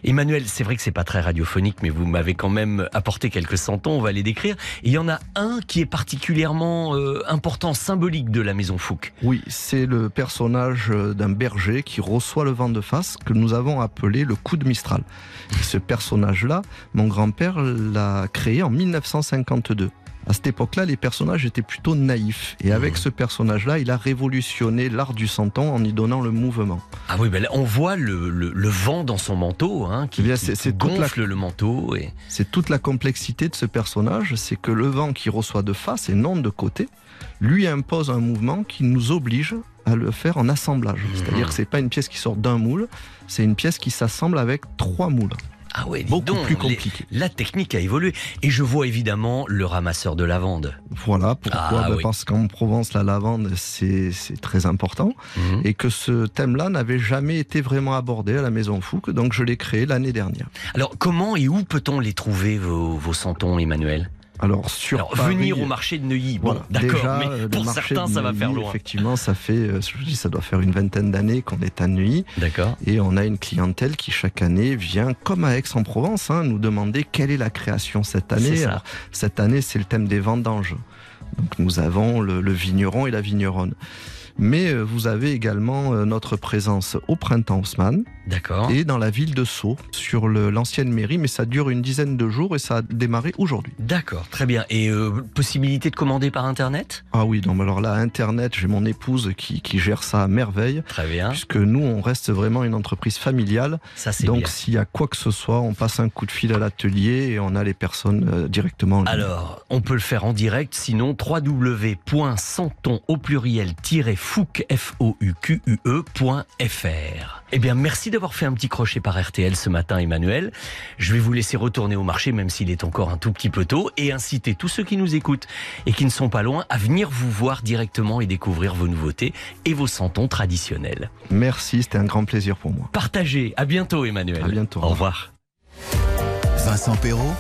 Emmanuel, c'est vrai que c'est pas très radiophonique, mais vous m'avez quand même apporté quelques santons, on va les décrire. Et il y en a un qui est particulièrement euh, important, symbolique de la maison Fouque. Oui, c'est le personnage euh, d'un berger qui reçoit le vent de face que nous avons appelé le coup de Mistral. Et ce personnage-là, mon grand-père l'a créé en 1952. À cette époque-là, les personnages étaient plutôt naïfs. Et avec ce personnage-là, il a révolutionné l'art du santon en y donnant le mouvement. Ah oui, ben là, on voit le, le- le vent dans son manteau, hein, qui, Eh bien, qui- c'est- qui c'est toute la- gonfle le manteau. Et... C'est toute la complexité de ce personnage, c'est que le vent qui reçoit de face et non de côté, lui impose un mouvement qui nous oblige à le faire en assemblage. C'est-à-dire que c'est pas une pièce qui sort d'un moule, c'est une pièce qui s'assemble avec trois moules. Ah ouais, Beaucoup donc, plus les- compliqué. la technique a évolué. Et je vois évidemment le ramasseur de lavande. Voilà pourquoi Ah oui. Parce qu'en Provence, la lavande, c'est c'est très important. Mhm. Et que ce thème-là n'avait jamais été vraiment abordé à la Maison Fouque, donc je l'ai créé l'année dernière. Alors, comment et où peut-on les trouver, vos, vos santons, Emmanuel? Alors, sur Alors, Paris, venir au marché de Neuilly, bon, Voilà. d'accord, mais pour certains, ça va faire loin. Effectivement, ça fait, euh, je vous dis, ça doit faire une vingtaine d'années qu'on est à Neuilly. D'accord. Et on a une clientèle qui chaque année vient, comme à Aix-en-Provence, hein, nous demander quelle est la création cette année. C'est ça. Alors, cette année, c'est le thème des vendanges. Donc nous avons le, le vigneron et la vigneronne. Mais euh, vous avez également euh, notre présence au printemps Haussmann D'accord. et dans la ville de Sceaux, sur l'ancienne mairie, mais ça dure une dizaine de jours et ça a démarré aujourd'hui. D'accord, très bien. Et euh, possibilité de commander par Internet? Ah oui, non, mais alors là, Internet, j'ai mon épouse qui, qui gère ça à merveille. Très bien. Puisque nous, on reste vraiment une entreprise familiale. Ça, c'est Donc, s'il y a quoi que ce soit, on passe un coup de fil à l'atelier et on a les personnes euh, directement. en. Alors, on peut le faire en direct, sinon www.santon au pluriel fouque. Eh bien, merci d'avoir fait un petit crochet par RTL ce matin, Emmanuel. Je vais vous laisser retourner au marché, même s'il est encore un tout petit peu tôt, et inciter tous ceux qui nous écoutent et qui ne sont pas loin à venir vous voir directement et découvrir vos nouveautés et vos santons traditionnels. Merci, c'était un grand plaisir pour moi. Partagez. À bientôt, Emmanuel. À bientôt. Au revoir. Vincent Perrault,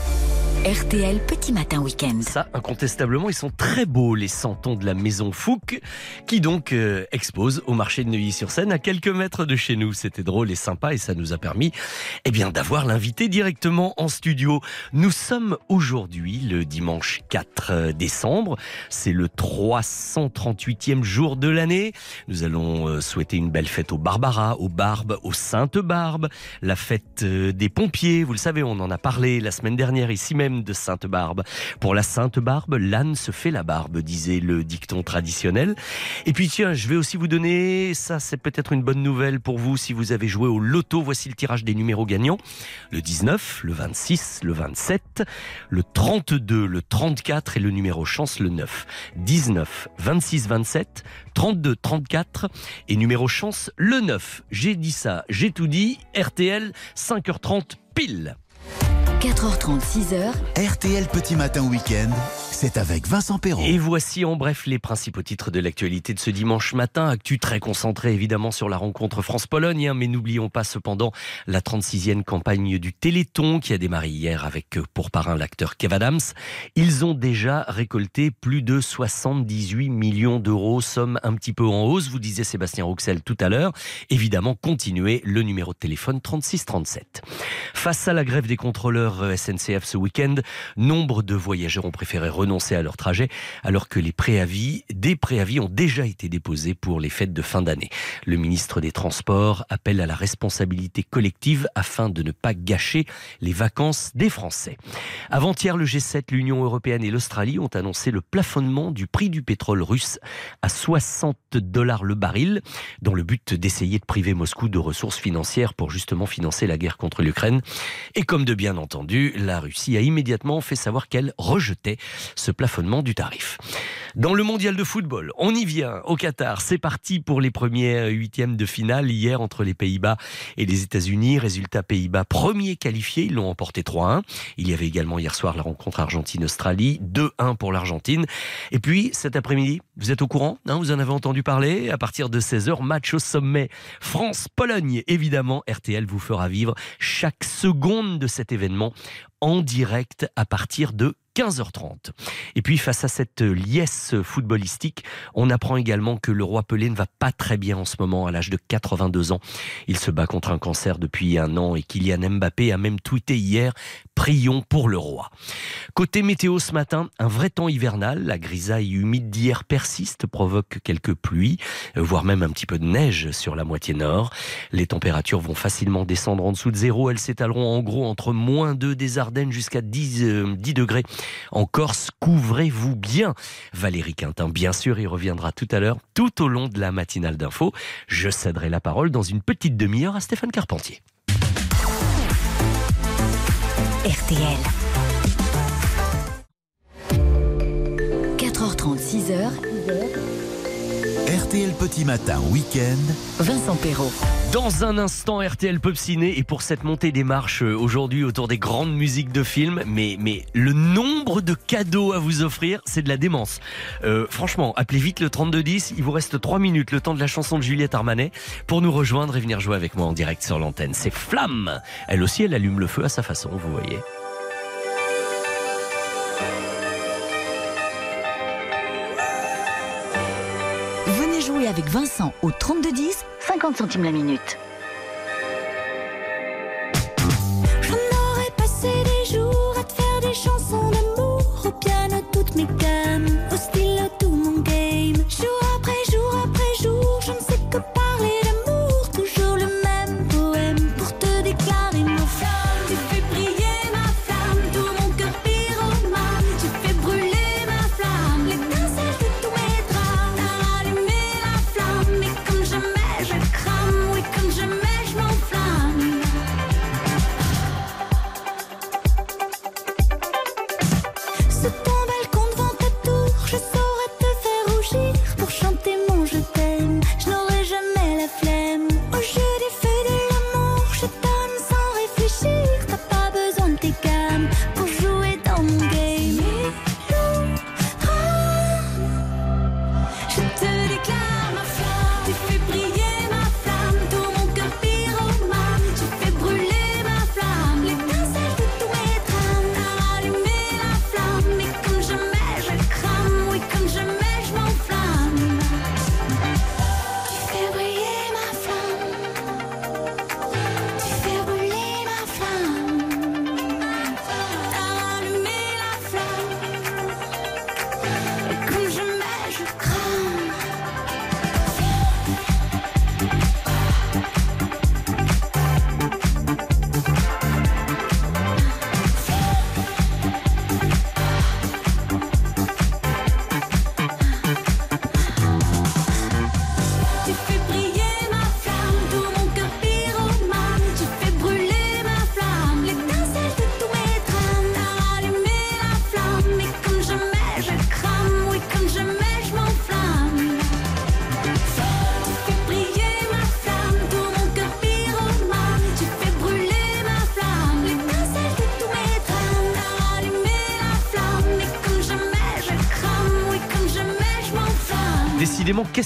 RTL Petit Matin Week-end. Ça, incontestablement, ils sont très beaux, les santons de la maison Fouque, qui donc euh, expose au marché de Neuilly-sur-Seine à quelques mètres de chez nous. C'était drôle et sympa et ça nous a permis eh bien, d'avoir l'invité directement en studio. Nous sommes aujourd'hui le dimanche 4 décembre. C'est le 338e jour de l'année. Nous allons euh, souhaiter une belle fête aux Barbara, aux Barbes, aux Saintes Barbes, la fête euh, des pompiers. Vous le savez, on en a parlé la semaine dernière ici même de Sainte Barbe. Pour la Sainte Barbe, l'âne se fait la barbe, disait le dicton traditionnel. Et puis tiens, je vais aussi vous donner, ça c'est peut-être une bonne nouvelle pour vous si vous avez joué au loto. Voici le tirage des numéros gagnants. Le 19, le 26, le 27, le 32, le 34 et le numéro chance le 9. 19, 26, 27, 32, 34 et numéro chance le 9. J'ai dit ça, j'ai tout dit. RTL, 5h30 pile. 4h30, 6h, RTL Petit Matin Week-end, c'est avec Vincent Perrault. Et voici en bref les principaux titres de l'actualité de ce dimanche matin. Actu très concentré évidemment sur la rencontre France-Pologne, hein, mais n'oublions pas cependant la 36e campagne du Téléthon qui a démarré hier avec euh, pour parrain l'acteur Kev Adams. Ils ont déjà récolté plus de 78 millions d'euros, somme un petit peu en hausse, vous disait Sébastien Rouxel tout à l'heure. Évidemment, continuez le numéro de téléphone 3637. Face à la grève des contrôleurs euh, SNCF ce week-end, nombre de voyageurs ont préféré renoncer à leur trajet alors que les préavis, des préavis ont déjà été déposés pour les fêtes de fin d'année. Le ministre des Transports appelle à la responsabilité collective afin de ne pas gâcher les vacances des Français. Avant-hier, le G7, l'Union européenne et l'Australie ont annoncé le plafonnement du prix du pétrole russe à 60 dollars le baril, dans le but d'essayer de priver Moscou de ressources financières pour justement financer la guerre contre l'Ukraine. Et comme de bien entendu, la Russie a immédiatement fait savoir qu'elle rejetait ce plafonnement du tarif. Dans le mondial de football, on y vient au Qatar. C'est parti pour les premiers huitièmes de finale hier entre les Pays-Bas et les États-Unis. Résultat Pays-Bas premier qualifié, ils l'ont emporté 3-1. Il y avait également hier soir la rencontre Argentine-Australie, 2-1 pour l'Argentine. Et puis cet après-midi, vous êtes au courant hein, Vous en avez entendu parler À partir de 16h, match au sommet. France-Pologne, évidemment. RTL vous fera vivre chaque seconde de cet événement en direct à partir de 15h30. Et puis face à cette liesse footballistique, on apprend également que le roi Pelé ne va pas très bien en ce moment à l'âge de 82 ans. Il se bat contre un cancer depuis un an et Kylian Mbappé a même tweeté hier Prions pour le roi. Côté météo ce matin, un vrai temps hivernal. La grisaille humide d'hier persiste, provoque quelques pluies, voire même un petit peu de neige sur la moitié nord. Les températures vont facilement descendre en dessous de zéro. Elles s'étaleront en gros entre moins 2 des Ardennes jusqu'à 10, 10 degrés en Corse. Couvrez-vous bien. Valérie Quintin, bien sûr, il reviendra tout à l'heure, tout au long de la matinale d'info. Je céderai la parole dans une petite demi-heure à Stéphane Carpentier. RTL. 4h30, 6h. RTL Petit Matin Week-end. Vincent Perrault. Dans un instant, RTL Pop Ciné et pour cette montée des marches euh, aujourd'hui autour des grandes musiques de films, mais, mais le nombre de cadeaux à vous offrir, c'est de la démence. Euh, franchement, appelez vite le 3210, il vous reste 3 minutes, le temps de la chanson de Juliette Armanet, pour nous rejoindre et venir jouer avec moi en direct sur l'antenne. C'est Flamme Elle aussi, elle allume le feu à sa façon, vous voyez. Avec Vincent au 3210, 50 centimes la minute.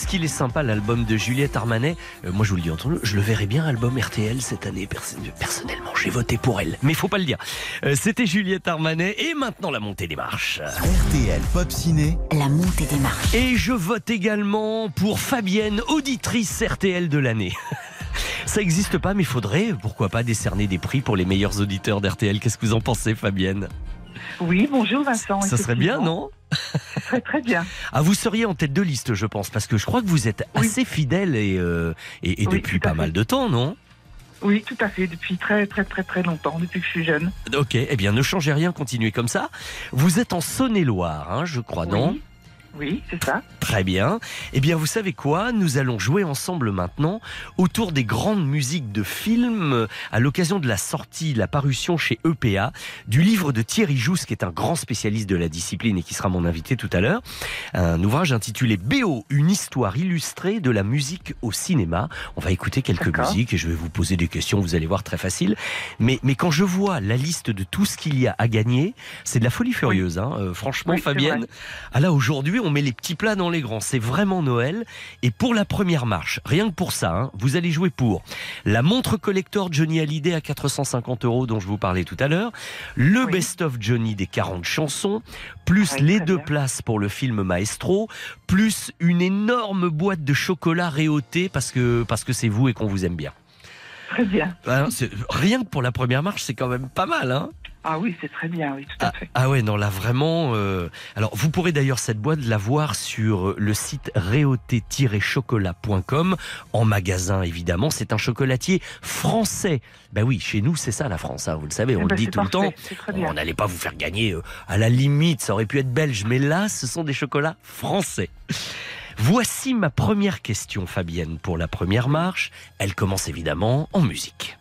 Qu'est-ce qu'il est sympa l'album de Juliette Armanet. Euh, moi, je vous le dis entre nous, je le verrai bien album RTL cette année. Perso- Personnellement, j'ai voté pour elle, mais faut pas le dire. Euh, C'était Juliette Armanet et maintenant la montée des marches. RTL Pop Ciné. La montée des marches. Et je vote également pour Fabienne, auditrice RTL de l'année. Ça n'existe pas, mais il faudrait, pourquoi pas, décerner des prix pour les meilleurs auditeurs d'RTL. Qu'est-ce que vous en pensez, Fabienne? Oui, bonjour Vincent. Ça serait bien, non? Très très bien. Ah, vous seriez en tête de liste, je pense, parce que je crois que vous êtes assez fidèle et, euh, et, et Oui, depuis pas mal de temps, non? Oui, tout à fait, depuis très très très très longtemps, depuis que je suis jeune. Ok, eh bien ne changez rien, continuez comme ça. Vous êtes en Saône-et-Loire, hein, je crois, non? Oui, c'est ça. Très bien. Eh bien, vous savez quoi? Nous allons jouer ensemble maintenant autour des grandes musiques de films euh, à l'occasion de la sortie, la parution chez EPA du livre de Thierry Jousse, qui est un grand spécialiste de la discipline et qui sera mon invité tout à l'heure. Un ouvrage intitulé BO, une histoire illustrée de la musique au cinéma. On va écouter quelques musiques et je vais vous poser des questions, vous allez voir très facile. Mais, mais quand je vois la liste de tout ce qu'il y a à gagner, c'est de la folie furieuse. Hein. Euh, franchement, Oui, Fabienne, ah là aujourd'hui, on met les petits plats dans les grands. C'est vraiment Noël. Et pour la première marche, rien que pour ça, hein, vous allez jouer pour la montre collector Johnny Hallyday à 450 euros dont je vous parlais tout à l'heure, le best-of Johnny des 40 chansons, plus les deux bien. places pour le film Maestro, plus une énorme boîte de chocolat réauté parce que parce que c'est vous et qu'on vous aime bien. Très bien. C'est- rien que pour la première marche, c'est quand même pas mal, hein Ah oui, c'est très bien, oui, tout à fait. ah ouais, non, là vraiment. euh, Alors, vous pourrez d'ailleurs cette boîte la voir sur le site réauté-chocolat.com en magasin évidemment. C'est un chocolatier français. Ben oui, chez nous c'est ça la France. hein, vous le savez, on Eh le ben, dit c'est tout le temps. On n'allait pas vous faire gagner. euh, à la limite, ça aurait pu être belge, mais là, ce sont des chocolats français. Voici ma première question, Fabienne, pour la première marche. Elle commence évidemment en musique.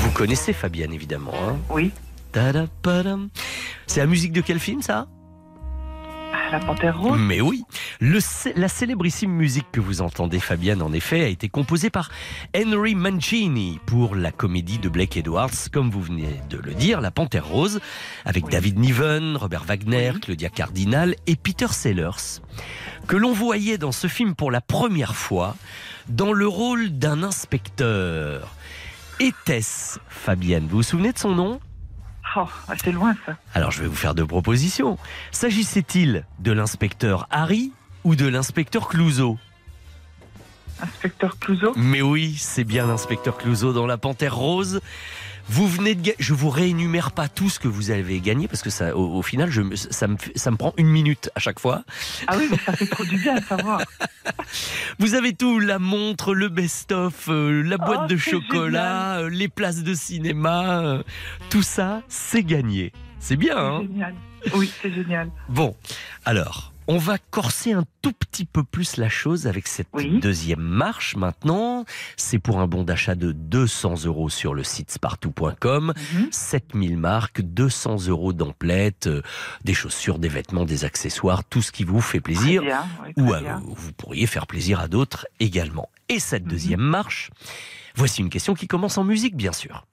Vous connaissez Fabienne évidemment, hein. Oui. C'est la musique de quel film ça? Ah, La Panthère Rose. Mais oui, le la célébrissime musique que vous entendez, Fabienne, en effet, a été composée par Henry Mancini pour la comédie de Blake Edwards, comme vous venez de le dire, La Panthère Rose, avec David Niven, Robert Wagner, Claudia Cardinal et Peter Sellers, que l'on voyait dans ce film pour la première fois dans le rôle d'un inspecteur. Était-ce Fabienne Vous vous souvenez de son nom? Oh, c'est loin ça. alors je vais vous faire deux propositions. S'agissait-il de l'inspecteur Harry ou de l'inspecteur Clouseau? Inspecteur Clouseau? Mais oui, c'est bien l'inspecteur Clouseau dans La Panthère Rose. Vous venez de. Je vous réénumère pas tout ce que vous avez gagné parce que ça, au, au final, je, ça, me, ça me prend une minute à chaque fois. Ah oui, mais ça fait trop du bien à savoir. Vous avez tout la montre, le best-of, euh, la boîte Oh, de chocolat, euh, les places de cinéma, euh, tout ça, c'est gagné. C'est bien, hein? Génial. Oui, c'est génial. Bon, alors, on va corser un tout petit peu plus la chose avec cette deuxième marche maintenant. C'est pour un bon d'achat de 200 euros sur le site spartou.com. Mhm. 7000 marques, 200 euros d'emplettes, euh, des chaussures, des vêtements, des accessoires, tout ce qui vous fait plaisir. Bien, oui, ou à- vous pourriez faire plaisir à d'autres également. Et cette Mhm. deuxième marche, voici une question qui commence en musique, bien sûr.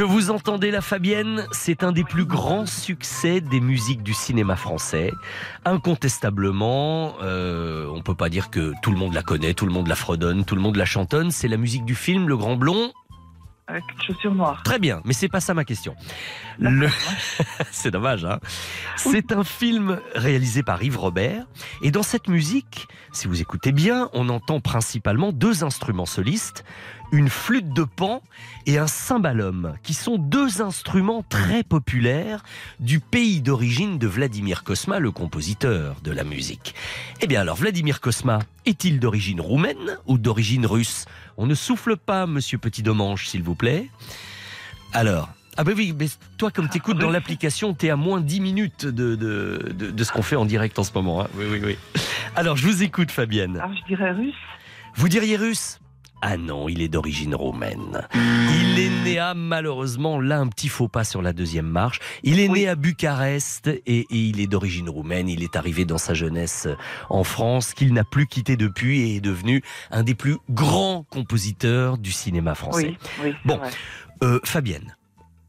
Que vous entendez là, Fabienne, c'est un des plus grands succès des musiques du cinéma français. Incontestablement, euh, on peut pas dire que tout le monde la connaît, tout le monde la fredonne, tout le monde la chantonne. C'est la musique du film Le Grand Blond. Avec une chaussure noire. Très bien, mais c'est pas ça ma question. Le... c'est dommage, hein C'est un film réalisé par Yves Robert. Et dans cette musique, si vous écoutez bien, on entend principalement deux instruments solistes, une flûte de pan et un cymbalum, qui sont deux instruments très populaires du pays d'origine de Vladimir Kosma, le compositeur de la musique. Eh bien alors, Vladimir Kosma est-il d'origine roumaine ou d'origine russe? On ne souffle pas, monsieur Petit Domange, s'il vous plaît. Alors, ah ben oui, mais toi, comme t'écoutes dans l'application, t'es à moins 10 minutes de, de, de, de ce qu'on fait en direct en ce moment. hein. Oui, oui, oui. Alors, je vous écoute, Fabienne. Alors, je dirais russe. Vous diriez russe? Ah non, il est d'origine roumaine. Il est né à, malheureusement, là, un petit faux pas sur la deuxième marche. Il est né à Bucarest et, et il est d'origine roumaine. Il est arrivé dans sa jeunesse en France, qu'il n'a plus quitté depuis et est devenu un des plus grands compositeurs du cinéma français. Oui, oui. Bon, euh, Fabienne,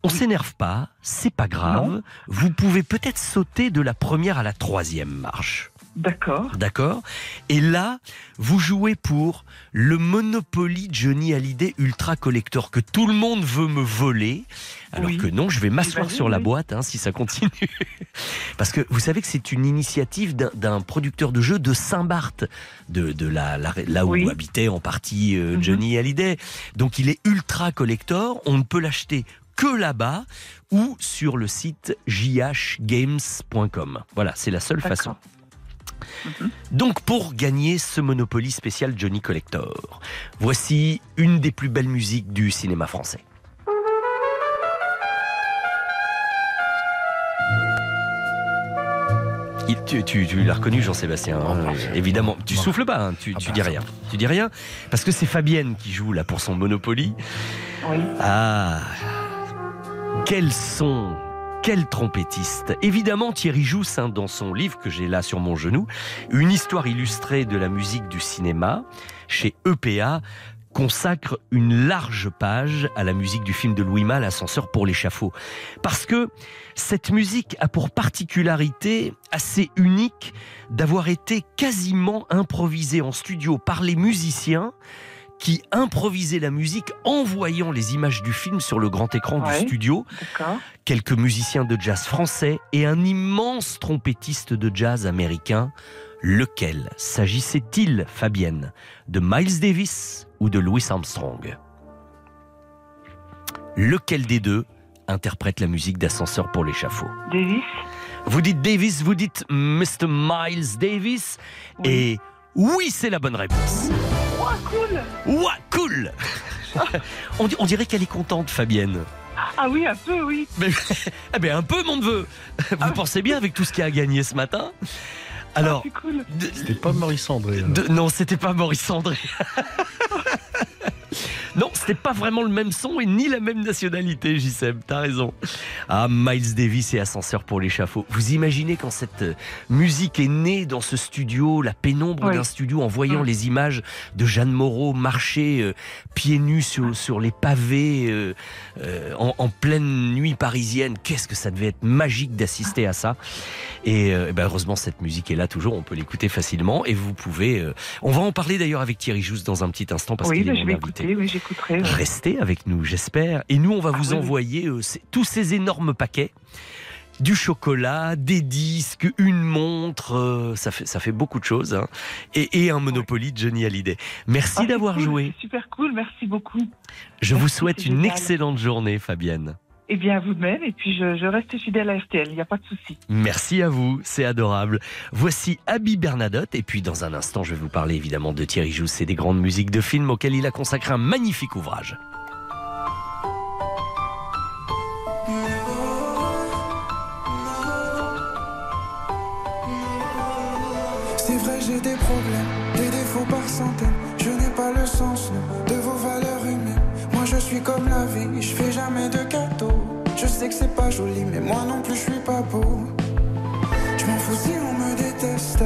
on s'énerve pas, c'est pas grave. Vous pouvez peut-être sauter de la première à la troisième marche. D'accord. D'accord Et là, vous jouez pour le Monopoly Johnny Hallyday Ultra Collector que tout le monde veut me voler. Alors Oui. que non, je vais m'asseoir sur la boîte hein, si ça continue. Parce que vous savez que c'est une initiative d'un- producteur de jeux de Saint-Barth, de, de la, la- là où Oui. habitait en partie euh, Mhm. Johnny Hallyday. Donc il est ultra collector, on ne peut l'acheter que là-bas ou sur le site jhgames.com. Voilà, c'est la seule façon. Donc pour gagner ce Monopoly spécial Johnny Collector, voici une des plus belles musiques du cinéma français. Il- tu, tu- tu l'as reconnu, Jean-Sébastien. hein, évidemment, tu souffles pas, hein, tu, tu dis rien. Tu dis rien parce que c'est Fabienne qui joue là pour son Monopoly. Ah, quel son quel trompettiste Évidemment, Thierry Jousse, hein, dans son livre que j'ai là sur mon genou, une histoire illustrée de la musique du cinéma, chez EPA, consacre une large page à la musique du film de Louis Malle, Ascenseur pour l'échafaud. Parce que cette musique a pour particularité assez unique d'avoir été quasiment improvisée en studio par les musiciens qui improvisaient la musique en voyant les images du film sur le grand écran Ouais. du studio. Quelques musiciens de jazz français et un immense trompettiste de jazz américain. Lequel s'agissait-il, Fabienne? De Miles Davis ou de Louis Armstrong? Lequel des deux interprète la musique d'ascenseur pour l'échafaud? Davis Vous dites Davis, vous dites Mr. Miles Davis. Et oui, c'est la bonne réponse. Ouah, cool Ouah, cool on, di- on dirait qu'elle est contente, Fabienne. Ah oui, un peu, oui. Mais, eh ben, un peu, mon neveu. Vous pensez bien avec tout ce qu'il a gagné ce matin? Alors, C'est cool. C'était pas Maurice André. de- non, c'était pas Maurice André. non, c'était pas vraiment le même son et ni la même nationalité, JSM, t'as raison. Ah, Miles Davis et Ascenseur pour l'échafaud. Vous imaginez quand cette euh, musique est née dans ce studio, la pénombre d'un studio, en voyant les images de Jeanne Moreau marcher euh, pieds nus sur, sur les pavés euh, euh, en, en pleine nuit parisienne. Qu'est-ce que ça devait être magique d'assister à ça. Et, euh, eh ben, heureusement, cette musique est là toujours. On peut l'écouter facilement. Et vous pouvez. euh, on va en parler d'ailleurs avec Thierry Jousse dans un petit instant parce oui, qu'il est je mon invité. écouter, j'écouterai. ouais. Restez avec nous, j'espère. Et nous, on va vous oui, oui. envoyer euh, tous ces énormes paquets. Du chocolat, des disques, une montre, euh, ça, fait, ça fait beaucoup de choses. hein. Et, et un Monopoly de Johnny Hallyday. Merci Ah, d'avoir cool, joué. Super cool, merci beaucoup. Je vous souhaite une génial. excellente journée, Fabienne. Eh bien, à vous de même, et puis je, je reste fidèle à RTL, il n'y a pas de souci. Merci à vous, c'est adorable. Voici Abby Bernadotte, et puis dans un instant, je vais vous parler évidemment de Thierry Jousse et des grandes musiques de films auxquelles il a consacré un magnifique ouvrage. C'est vrai, j'ai des problèmes, des défauts par centaines. Je n'ai pas le sens non, de vos valeurs humaines. Moi, je suis comme la vie, je fais jamais de cadeaux. Je sais que c'est pas joli, mais moi non plus, je suis pas beau. Je m'en fous si on me déteste.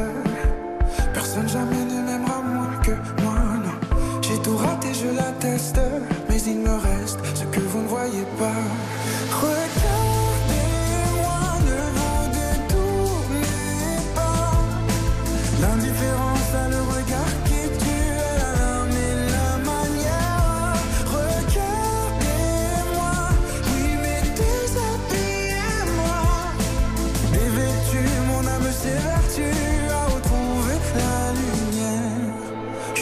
Personne jamais ne m'aimera moins que moi, non. J'ai tout raté, je l'atteste. Mais il me reste ce que vous ne voyez pas.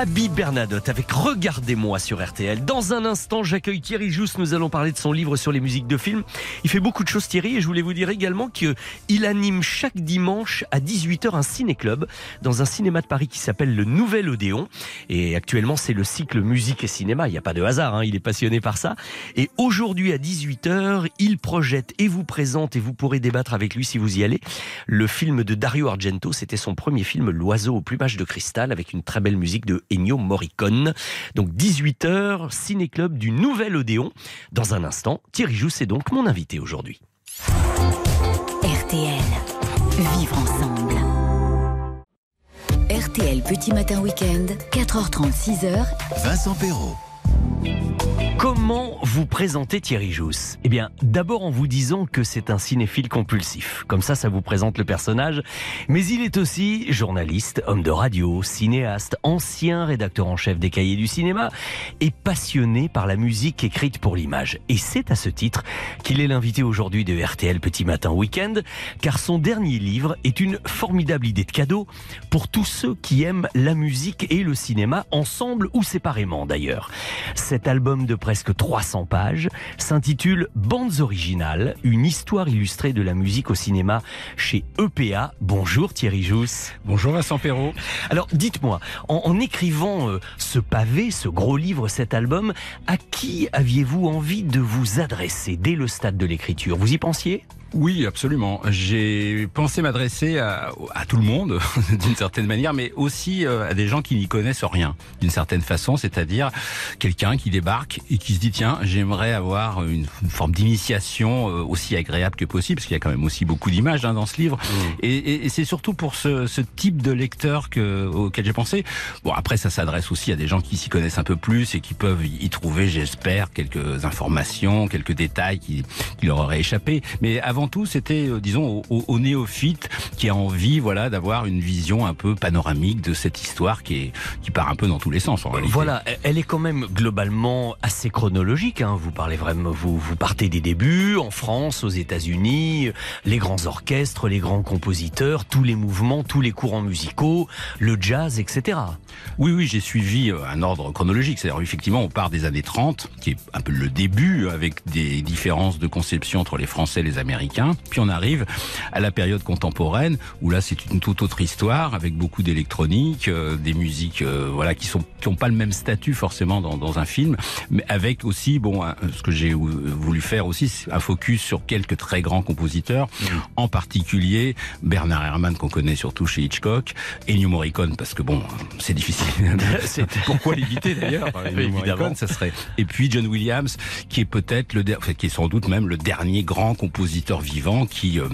Abby Bernadotte avec Regardez-moi sur RTL. Dans un instant, j'accueille Thierry Jousse. Nous allons parler de son livre sur les musiques de films. Il fait beaucoup de choses, Thierry, et je voulais vous dire également qu'il anime chaque dimanche à 18h un ciné-club dans un cinéma de Paris qui s'appelle le Nouvel Odéon. Et actuellement, c'est le cycle musique et cinéma. Il n'y a pas de hasard, hein, il est passionné par ça. Et aujourd'hui, à 18h, il projette et vous présente, et vous pourrez débattre avec lui si vous y allez, le film de Dario Argento. C'était son premier film, L'oiseau au plumage de cristal, avec une très belle musique de Ennio Morricone. Donc 18h, ciné-club du Nouvel Odéon. Dans un instant, Thierry Jousse est donc mon invité aujourd'hui. RTL. Vivre ensemble. RTL Petit Matin Week-end, 4h30, 6h. Vincent Perrault. Comment vous présentez Thierry Jousse Eh bien, d'abord en vous disant que c'est un cinéphile compulsif. Comme ça, ça vous présente le personnage. Mais il est aussi journaliste, homme de radio, cinéaste, ancien rédacteur en chef des cahiers du cinéma et passionné par la musique écrite pour l'image. Et c'est à ce titre qu'il est l'invité aujourd'hui de RTL Petit Matin Week-end, car son dernier livre est une formidable idée de cadeau pour tous ceux qui aiment la musique et le cinéma, ensemble ou séparément d'ailleurs. Cet album de presque 300 pages s'intitule Bandes originales, une histoire illustrée de la musique au cinéma chez EPA. Bonjour Thierry Jousse. Bonjour Vincent Perrault. Alors dites-moi, en, en écrivant euh, ce pavé, ce gros livre, cet album, à qui aviez-vous envie de vous adresser dès le stade de l'écriture? Vous y pensiez? Oui, absolument. J'ai pensé m'adresser à, à tout le monde, d'une certaine manière, mais aussi euh, à des gens qui n'y connaissent rien, d'une certaine façon, c'est-à-dire quelqu'un qui débarque et qui se dit tiens, j'aimerais avoir une, une forme d'initiation euh, aussi agréable que possible, parce qu'il y a quand même aussi beaucoup d'images hein, dans ce livre. Et, et- et c'est surtout pour ce, ce type de lecteur que, auquel j'ai pensé. Bon, après, ça s'adresse aussi à des gens qui s'y connaissent un peu plus et qui peuvent y trouver, j'espère, quelques informations, quelques détails qui, qui leur auraient échappé. Mais avant tout, c'était, euh, disons, au, au néophyte qui a envie, voilà, d'avoir une vision un peu panoramique de cette histoire qui est, qui part un peu dans tous les sens, en réalité. Voilà, elle est quand même globalement assez chronologique. hein. Vous parlez vraiment, vous, vous partez des débuts en France, aux États-Unis, les grands orchestres, les grands compositeurs, tous les mouvements, tous les courants musicaux, le jazz, etc. Oui, oui, j'ai suivi euh, un ordre chronologique. C'est-à-dire, effectivement, on part des années 30, qui est un peu le début, avec des différences de conception entre les Français et les Américains. Puis on arrive à la période contemporaine, où là, c'est une toute autre histoire, avec beaucoup d'électronique, euh, des musiques, euh, voilà, qui sont qui ont pas le même statut forcément dans, dans un film, mais avec aussi, bon, un- ce que j'ai vou- voulu faire aussi, c'est un focus sur quelques très grands compositeurs, en particulier Bernard Herrmann qu'on connaît surtout chez Hitchcock, Ennio Morricone parce que bon, c'est difficile. Pourquoi l'éviter d'ailleurs Évidemment. Ça serait. Et puis John Williams, qui est peut-être le, enfin, qui est sans doute même le dernier grand compositeur vivant, qui euh,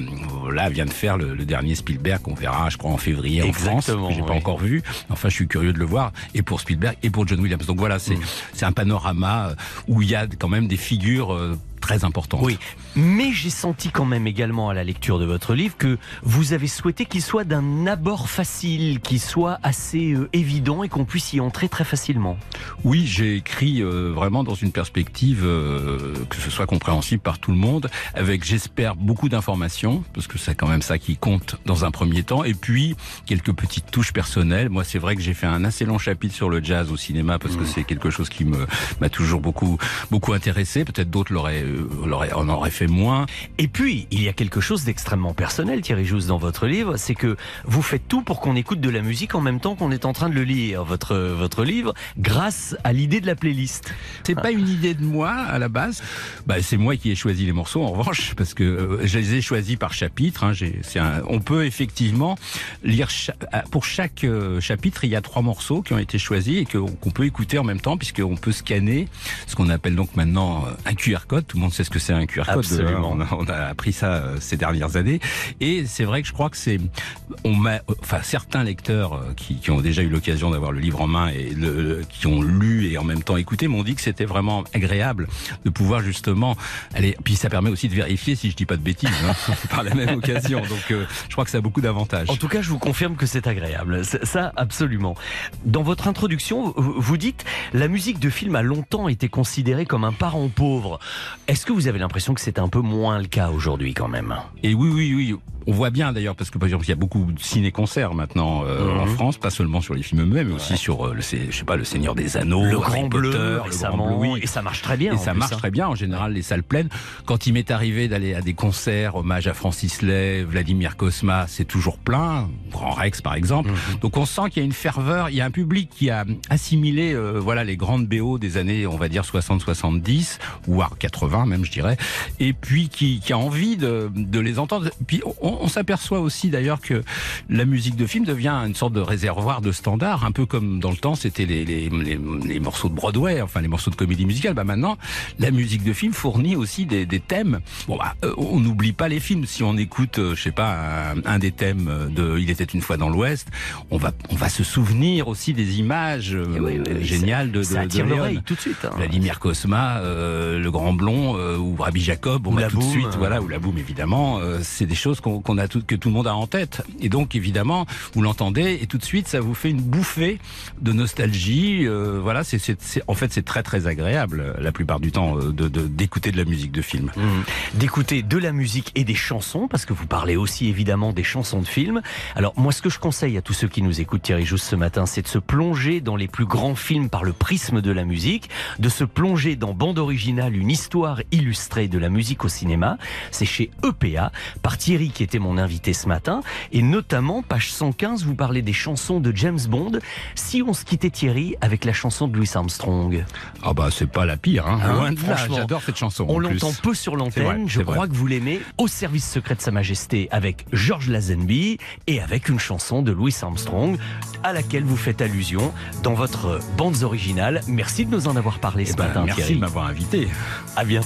là vient de faire le, le dernier Spielberg qu'on verra, je crois, en février en France, Exactement, que j'ai pas oui. encore vu. Enfin, je suis curieux de le voir. Et pour Spielberg et pour John Williams. Donc voilà, Mm. c'est c'est un panorama euh, où il y a quand même des figures euh, très importantes. Oui, mais j'ai senti quand même également à la lecture de votre livre que vous avez souhaité qu'il soit d'un abord facile, qu'il soit assez euh, évident et qu'on puisse y entrer très facilement. Oui, j'ai écrit euh, vraiment dans une perspective euh, que ce soit compréhensible par tout le monde, avec j'espère beaucoup d'informations, parce que c'est quand même ça qui compte dans un premier temps, et puis quelques petites touches personnelles. Moi, c'est vrai que j'ai fait un assez long chapitre sur le jazz au cinéma, parce que c'est quelque chose qui me m'a toujours beaucoup beaucoup intéressé. Peut-être d'autres l'auraient en auraient fait moins. Et puis, il y a quelque chose d'extrêmement personnel, Thierry Jousse, dans votre livre, c'est que vous faites tout pour qu'on écoute de la musique en même temps qu'on est en train de le lire, votre, votre livre, grâce à l'idée de la playlist. C'est pas une idée de moi à la base. Bah, c'est moi qui ai choisi les morceaux en revanche parce que euh, je les ai choisis par chapitre. Hein. Un- on peut effectivement lire cha- à- pour chaque euh, chapitre il y a trois morceaux qui ont été choisis et qu'on peut écouter en même temps puisqu'on peut scanner ce qu'on appelle donc maintenant euh, un QR code. Tout le monde sait ce que c'est un QR code. Absolument. On a, on a appris ça euh, ces dernières années et c'est vrai que je crois que c'est on m'a enfin certains lecteurs euh, qui, qui ont déjà eu l'occasion d'avoir le livre en main et le, qui ont lu et en même temps écouté m'ont dit que c'était vraiment agréable de pouvoir justement aller puis ça permet aussi de vérifier si je dis pas de bêtises hein, par la même occasion donc euh, je crois que ça a beaucoup d'avantages. En tout cas, je vous confirme que c'est agréable. Ça, absolument. Dans votre introduction, vous dites la musique de film a longtemps été considérée comme un parent pauvre. Est-ce que vous avez l'impression que c'est un peu moins le cas aujourd'hui quand même? Et oui, oui, oui. On voit bien d'ailleurs parce que par exemple il y a beaucoup de ciné-concerts maintenant euh, Mhm. en France, pas seulement sur les films eux-mêmes, mais aussi sur euh, le, je sais pas, le Seigneur des Anneaux, Le Harry Grand Bleu, Potter, le Grand Bleu, oui. et ça marche très bien, Et ça marche hein. très bien. En général, les salles pleines. Quand il m'est arrivé d'aller à des concerts, hommage à Francis Lay, Vladimir Kosma, c'est toujours plein. Grand Rex par exemple. Mhm. Donc on sent qu'il y a une ferveur, il y a un public qui a assimilé, euh, voilà, les grandes BO des années, on va dire 60-70 ou à 80 même, je dirais, et puis qui, qui a envie de, de les entendre. Puis on, on s'aperçoit aussi d'ailleurs que la musique de film devient une sorte de réservoir de standards, un peu comme dans le temps c'était les, les, les, les morceaux de Broadway, enfin les morceaux de comédie musicale. Bah maintenant, la musique de film fournit aussi des, des thèmes. Bon, bah, euh, on n'oublie pas les films. Si on écoute, euh, je sais pas, un, un des thèmes de Il était une fois dans l'Ouest, on va on va se souvenir aussi des images euh, Eh oui, oui, oui, géniales de, de ça de attire Léon. l'oreille tout de suite. hein. Vladimir Kosma, euh, le Grand Blond euh, ou Rabbi Jacob, on Ou la tout de Boum, suite, euh. voilà, ou la boum évidemment, euh, c'est des choses qu'on a tout, que tout le monde a en tête. Et donc évidemment, vous l'entendez et tout de suite, ça vous fait une bouffée de nostalgie. euh, voilà, c'est en fait c'est très très agréable la plupart du temps euh, de de- d'écouter de, la musique de film. Mmh. D'écouter de la musique et des chansons, parce que vous parlez aussi évidemment des chansons de films. Alors moi, ce que je conseille à tous ceux qui nous écoutent, Thierry Jousse, ce matin, c'est de se plonger dans les plus grands films par le prisme de la musique, de se plonger dans Bande originale, une histoire illustrée de la musique au cinéma. C'est chez EPA, par Thierry qui était mon invité ce matin, et notamment, page 115, vous parlez des chansons de James Bond. Si on se quittait Thierry avec la chanson de Louis Armstrong? Ah bah c'est pas la pire, hein, Hein, franchement. J'adore cette chanson. On l'entend peu sur l'antenne. Je vrai. crois que vous l'aimez. Au service secret de Sa Majesté avec George Lazenby et avec une chanson de Louis Armstrong à laquelle vous faites allusion dans votre bandes originales. Merci de nous en avoir parlé ce Eh ben, matin. merci Thierry. de m'avoir invité. À bientôt.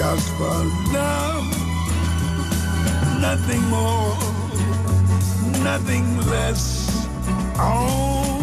just for love, nothing more, nothing less. Only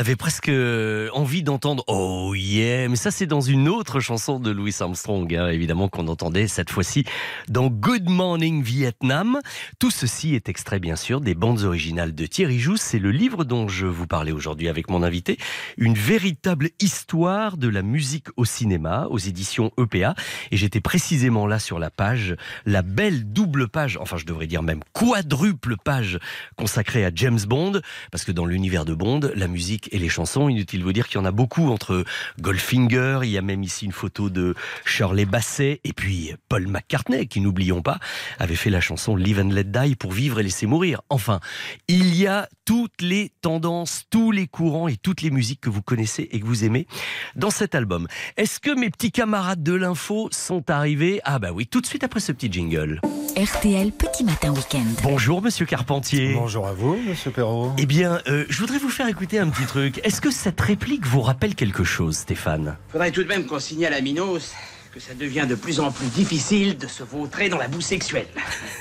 avait presque euh, envie d'entendre Oh yeah, mais ça c'est dans une autre chanson de Louis Armstrong, hein, évidemment qu'on entendait cette fois-ci dans Good Morning Vietnam. Tout ceci est extrait bien sûr des bandes originales de Thierry Jousse. C'est le livre dont je vous parlais aujourd'hui avec mon invité, une véritable histoire de la musique au cinéma aux éditions EPA. Et j'étais précisément là sur la page, la belle double page, enfin je devrais dire même quadruple page consacrée à James Bond, parce que dans l'univers de Bond, la musique et les chansons, inutile de vous dire qu'il y en a beaucoup entre Goldfinger, il y a même ici une photo de Shirley Basset, et puis Paul McCartney, qui n'oublions pas, avait fait la chanson Live and Let Die pour vivre et laisser mourir. Enfin, il y a toutes les tendances, tous les courants et toutes les musiques que vous connaissez et que vous aimez dans cet album. Est-ce que mes petits camarades de l'info sont arrivés? Ah bah oui, tout de suite après ce petit jingle. RTL Petit Matin Week-end. Bonjour Monsieur Carpentier. Bonjour à vous, Monsieur Perrault. Eh bien, euh, je voudrais vous faire écouter un petit truc. Est-ce que cette réplique vous rappelle quelque chose, Stéphane? Faudrait tout de même qu'on signale à Minos que ça devient de plus en plus difficile de se vautrer dans la boue sexuelle.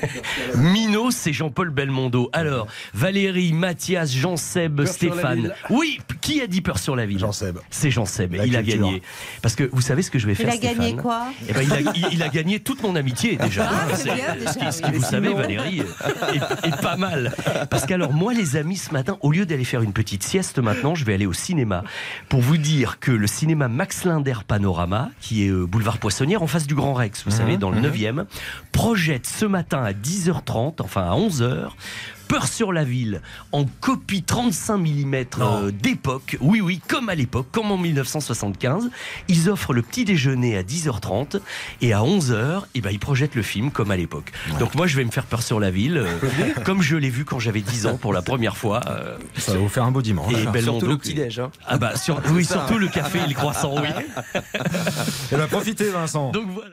Minos, c'est Jean-Paul Belmondo. Alors, Valérie, Mathias, Jean-Seb, Stéphane. Oui, qui a dit peur sur la ville Jean-Seb. C'est Jean-Seb. Il a gagné. Parce que vous savez ce que je vais Il faire, a gagné Stéphane quoi Eh ben, il, a, il- il a gagné toute mon amitié déjà. Ah, c'est C'est- bien, déjà, ce qui, ce qui, oui. vous Et savez, Valérie, est, est pas mal. Parce qu'alors, moi, les amis, ce matin, au lieu d'aller faire une petite sieste maintenant, je vais aller au cinéma pour vous dire que le cinéma Max Linder Panorama, qui est euh, boulevard Poissonnière, en face du Grand Rex, vous savez, dans le 9e, projette ce matin à 10h30, enfin à 11h, Peur sur la ville, en copie 35 mm euh, d'époque, oui oui, comme à l'époque, comme en 1975. Ils offrent le petit déjeuner à 10h30 et à 11h, eh ben, ils projettent le film comme à l'époque. Donc moi je vais me faire Peur sur la ville, euh, comme je l'ai vu quand j'avais 10 ans pour la première fois. euh, Ça va vous faire un beau dimanche. et Belmondo. Surtout le petit-déj. Ah bah sur- oui, surtout le café et le croissant, oui. Eh ben, profitez, Vincent. Donc voilà.